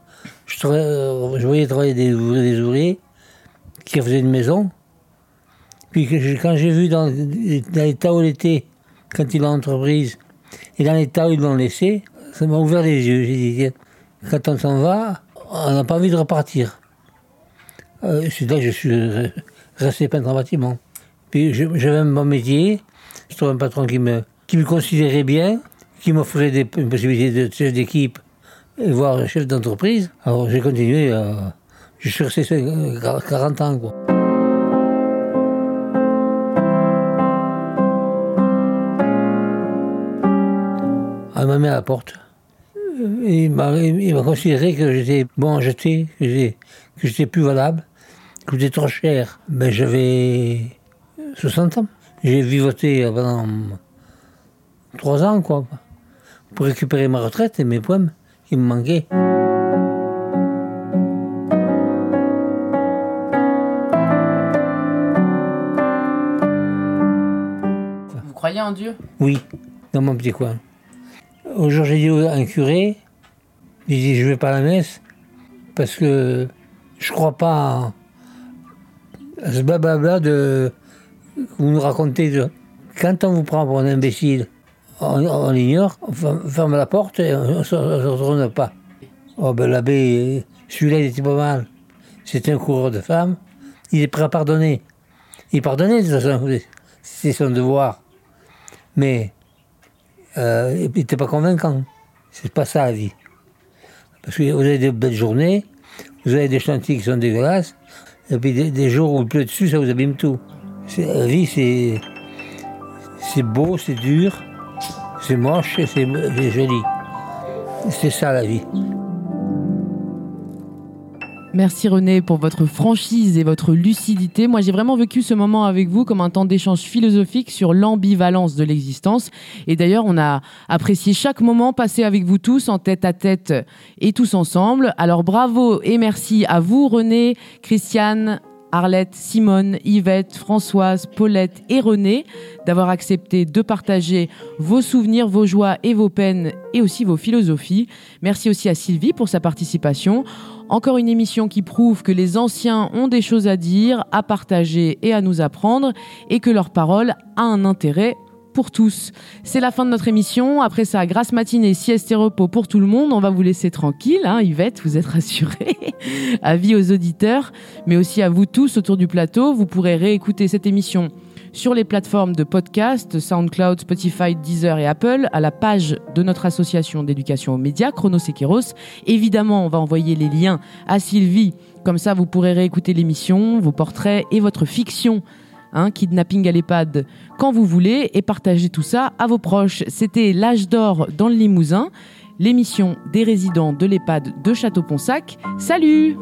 je, euh, voyais travailler des ouvriers, qui faisaient une maison. Puis quand j'ai vu dans, dans l'état où il était, quand il a entreprise, et dans l'état où ils l'ont laissé, ça m'a ouvert les yeux. J'ai dit, quand on s'en va, on n'a pas envie de repartir. Euh, C'est là que je suis resté peintre en bâtiment. Puis j'avais bon métier, je trouvais un patron qui me, qui me considérait bien, qui m'offrait des, une possibilité de chef d'équipe voire chef d'entreprise. Alors j'ai continué, euh, je suis resté euh, 40 ans. Quoi. Elle m'a mis à la porte. Il m'a il m'a considéré que j'étais bon à jeter, que j'étais- plus valable, que j'étais trop cher. Ben, j'avais 60 ans. J'ai vivoté pendant trois ans, quoi, pour récupérer ma retraite et mes poèmes qui me manquaient. croyez en Dieu? Oui, dans mon petit coin. Un jour, j'ai dit à un curé, il dit, je vais pas à la messe, parce que je crois pas à ce blablabla de, que vous nous racontez. De, quand on vous prend pour un imbécile, on, on ignore, on ferme, la porte et on ne se retourne pas. Oh ben l'abbé, celui-là, il était pas mal. C'était un coureur de femmes. Il est prêt à pardonner. Il pardonnait de son devoir. Mais euh, il n'était pas convaincant. C'est pas ça la vie. Parce que vous avez des belles journées, vous avez des chantiers qui sont dégueulasses, et puis des, des jours où il pleut dessus, ça vous abîme tout. La vie, c'est beau, c'est dur, c'est moche et c'est joli. C'est ça la vie. Merci René pour votre franchise et votre lucidité. Moi, j'ai vraiment vécu ce moment avec vous comme un temps d'échange philosophique sur l'ambivalence de l'existence. Et d'ailleurs, on a apprécié chaque moment passé avec vous tous en tête à tête et tous ensemble. Alors bravo et merci à vous René, Christiane, Arlette, Simone, Yvette, Françoise, Paulette et René d'avoir accepté de partager vos souvenirs, vos joies et vos peines et aussi vos philosophies. Merci aussi à Sylvie pour sa participation. Encore une émission qui prouve que les anciens ont des choses à dire, à partager et à nous apprendre et que leur parole a un intérêt pour tous. C'est la fin de notre émission. Après ça, grâce matinée, sieste et repos pour tout le monde. On va vous laisser tranquille, hein, Yvette, vous êtes rassurée. (laughs) Avis aux auditeurs, mais aussi à vous tous autour du plateau. Vous pourrez réécouter cette émission sur les plateformes de podcast, SoundCloud, Spotify, Deezer et Apple, à la page de notre association d'éducation aux médias, Chronosekeros. Évidemment, on va envoyer les liens à Sylvie. Comme ça, vous pourrez réécouter l'émission, vos portraits et votre fiction hein, kidnapping à l'EHPAD quand vous voulez et partagez tout ça à vos proches. C'était l'âge d'or dans le Limousin, l'émission des résidents de l'EHPAD de Château-Ponsac. Salut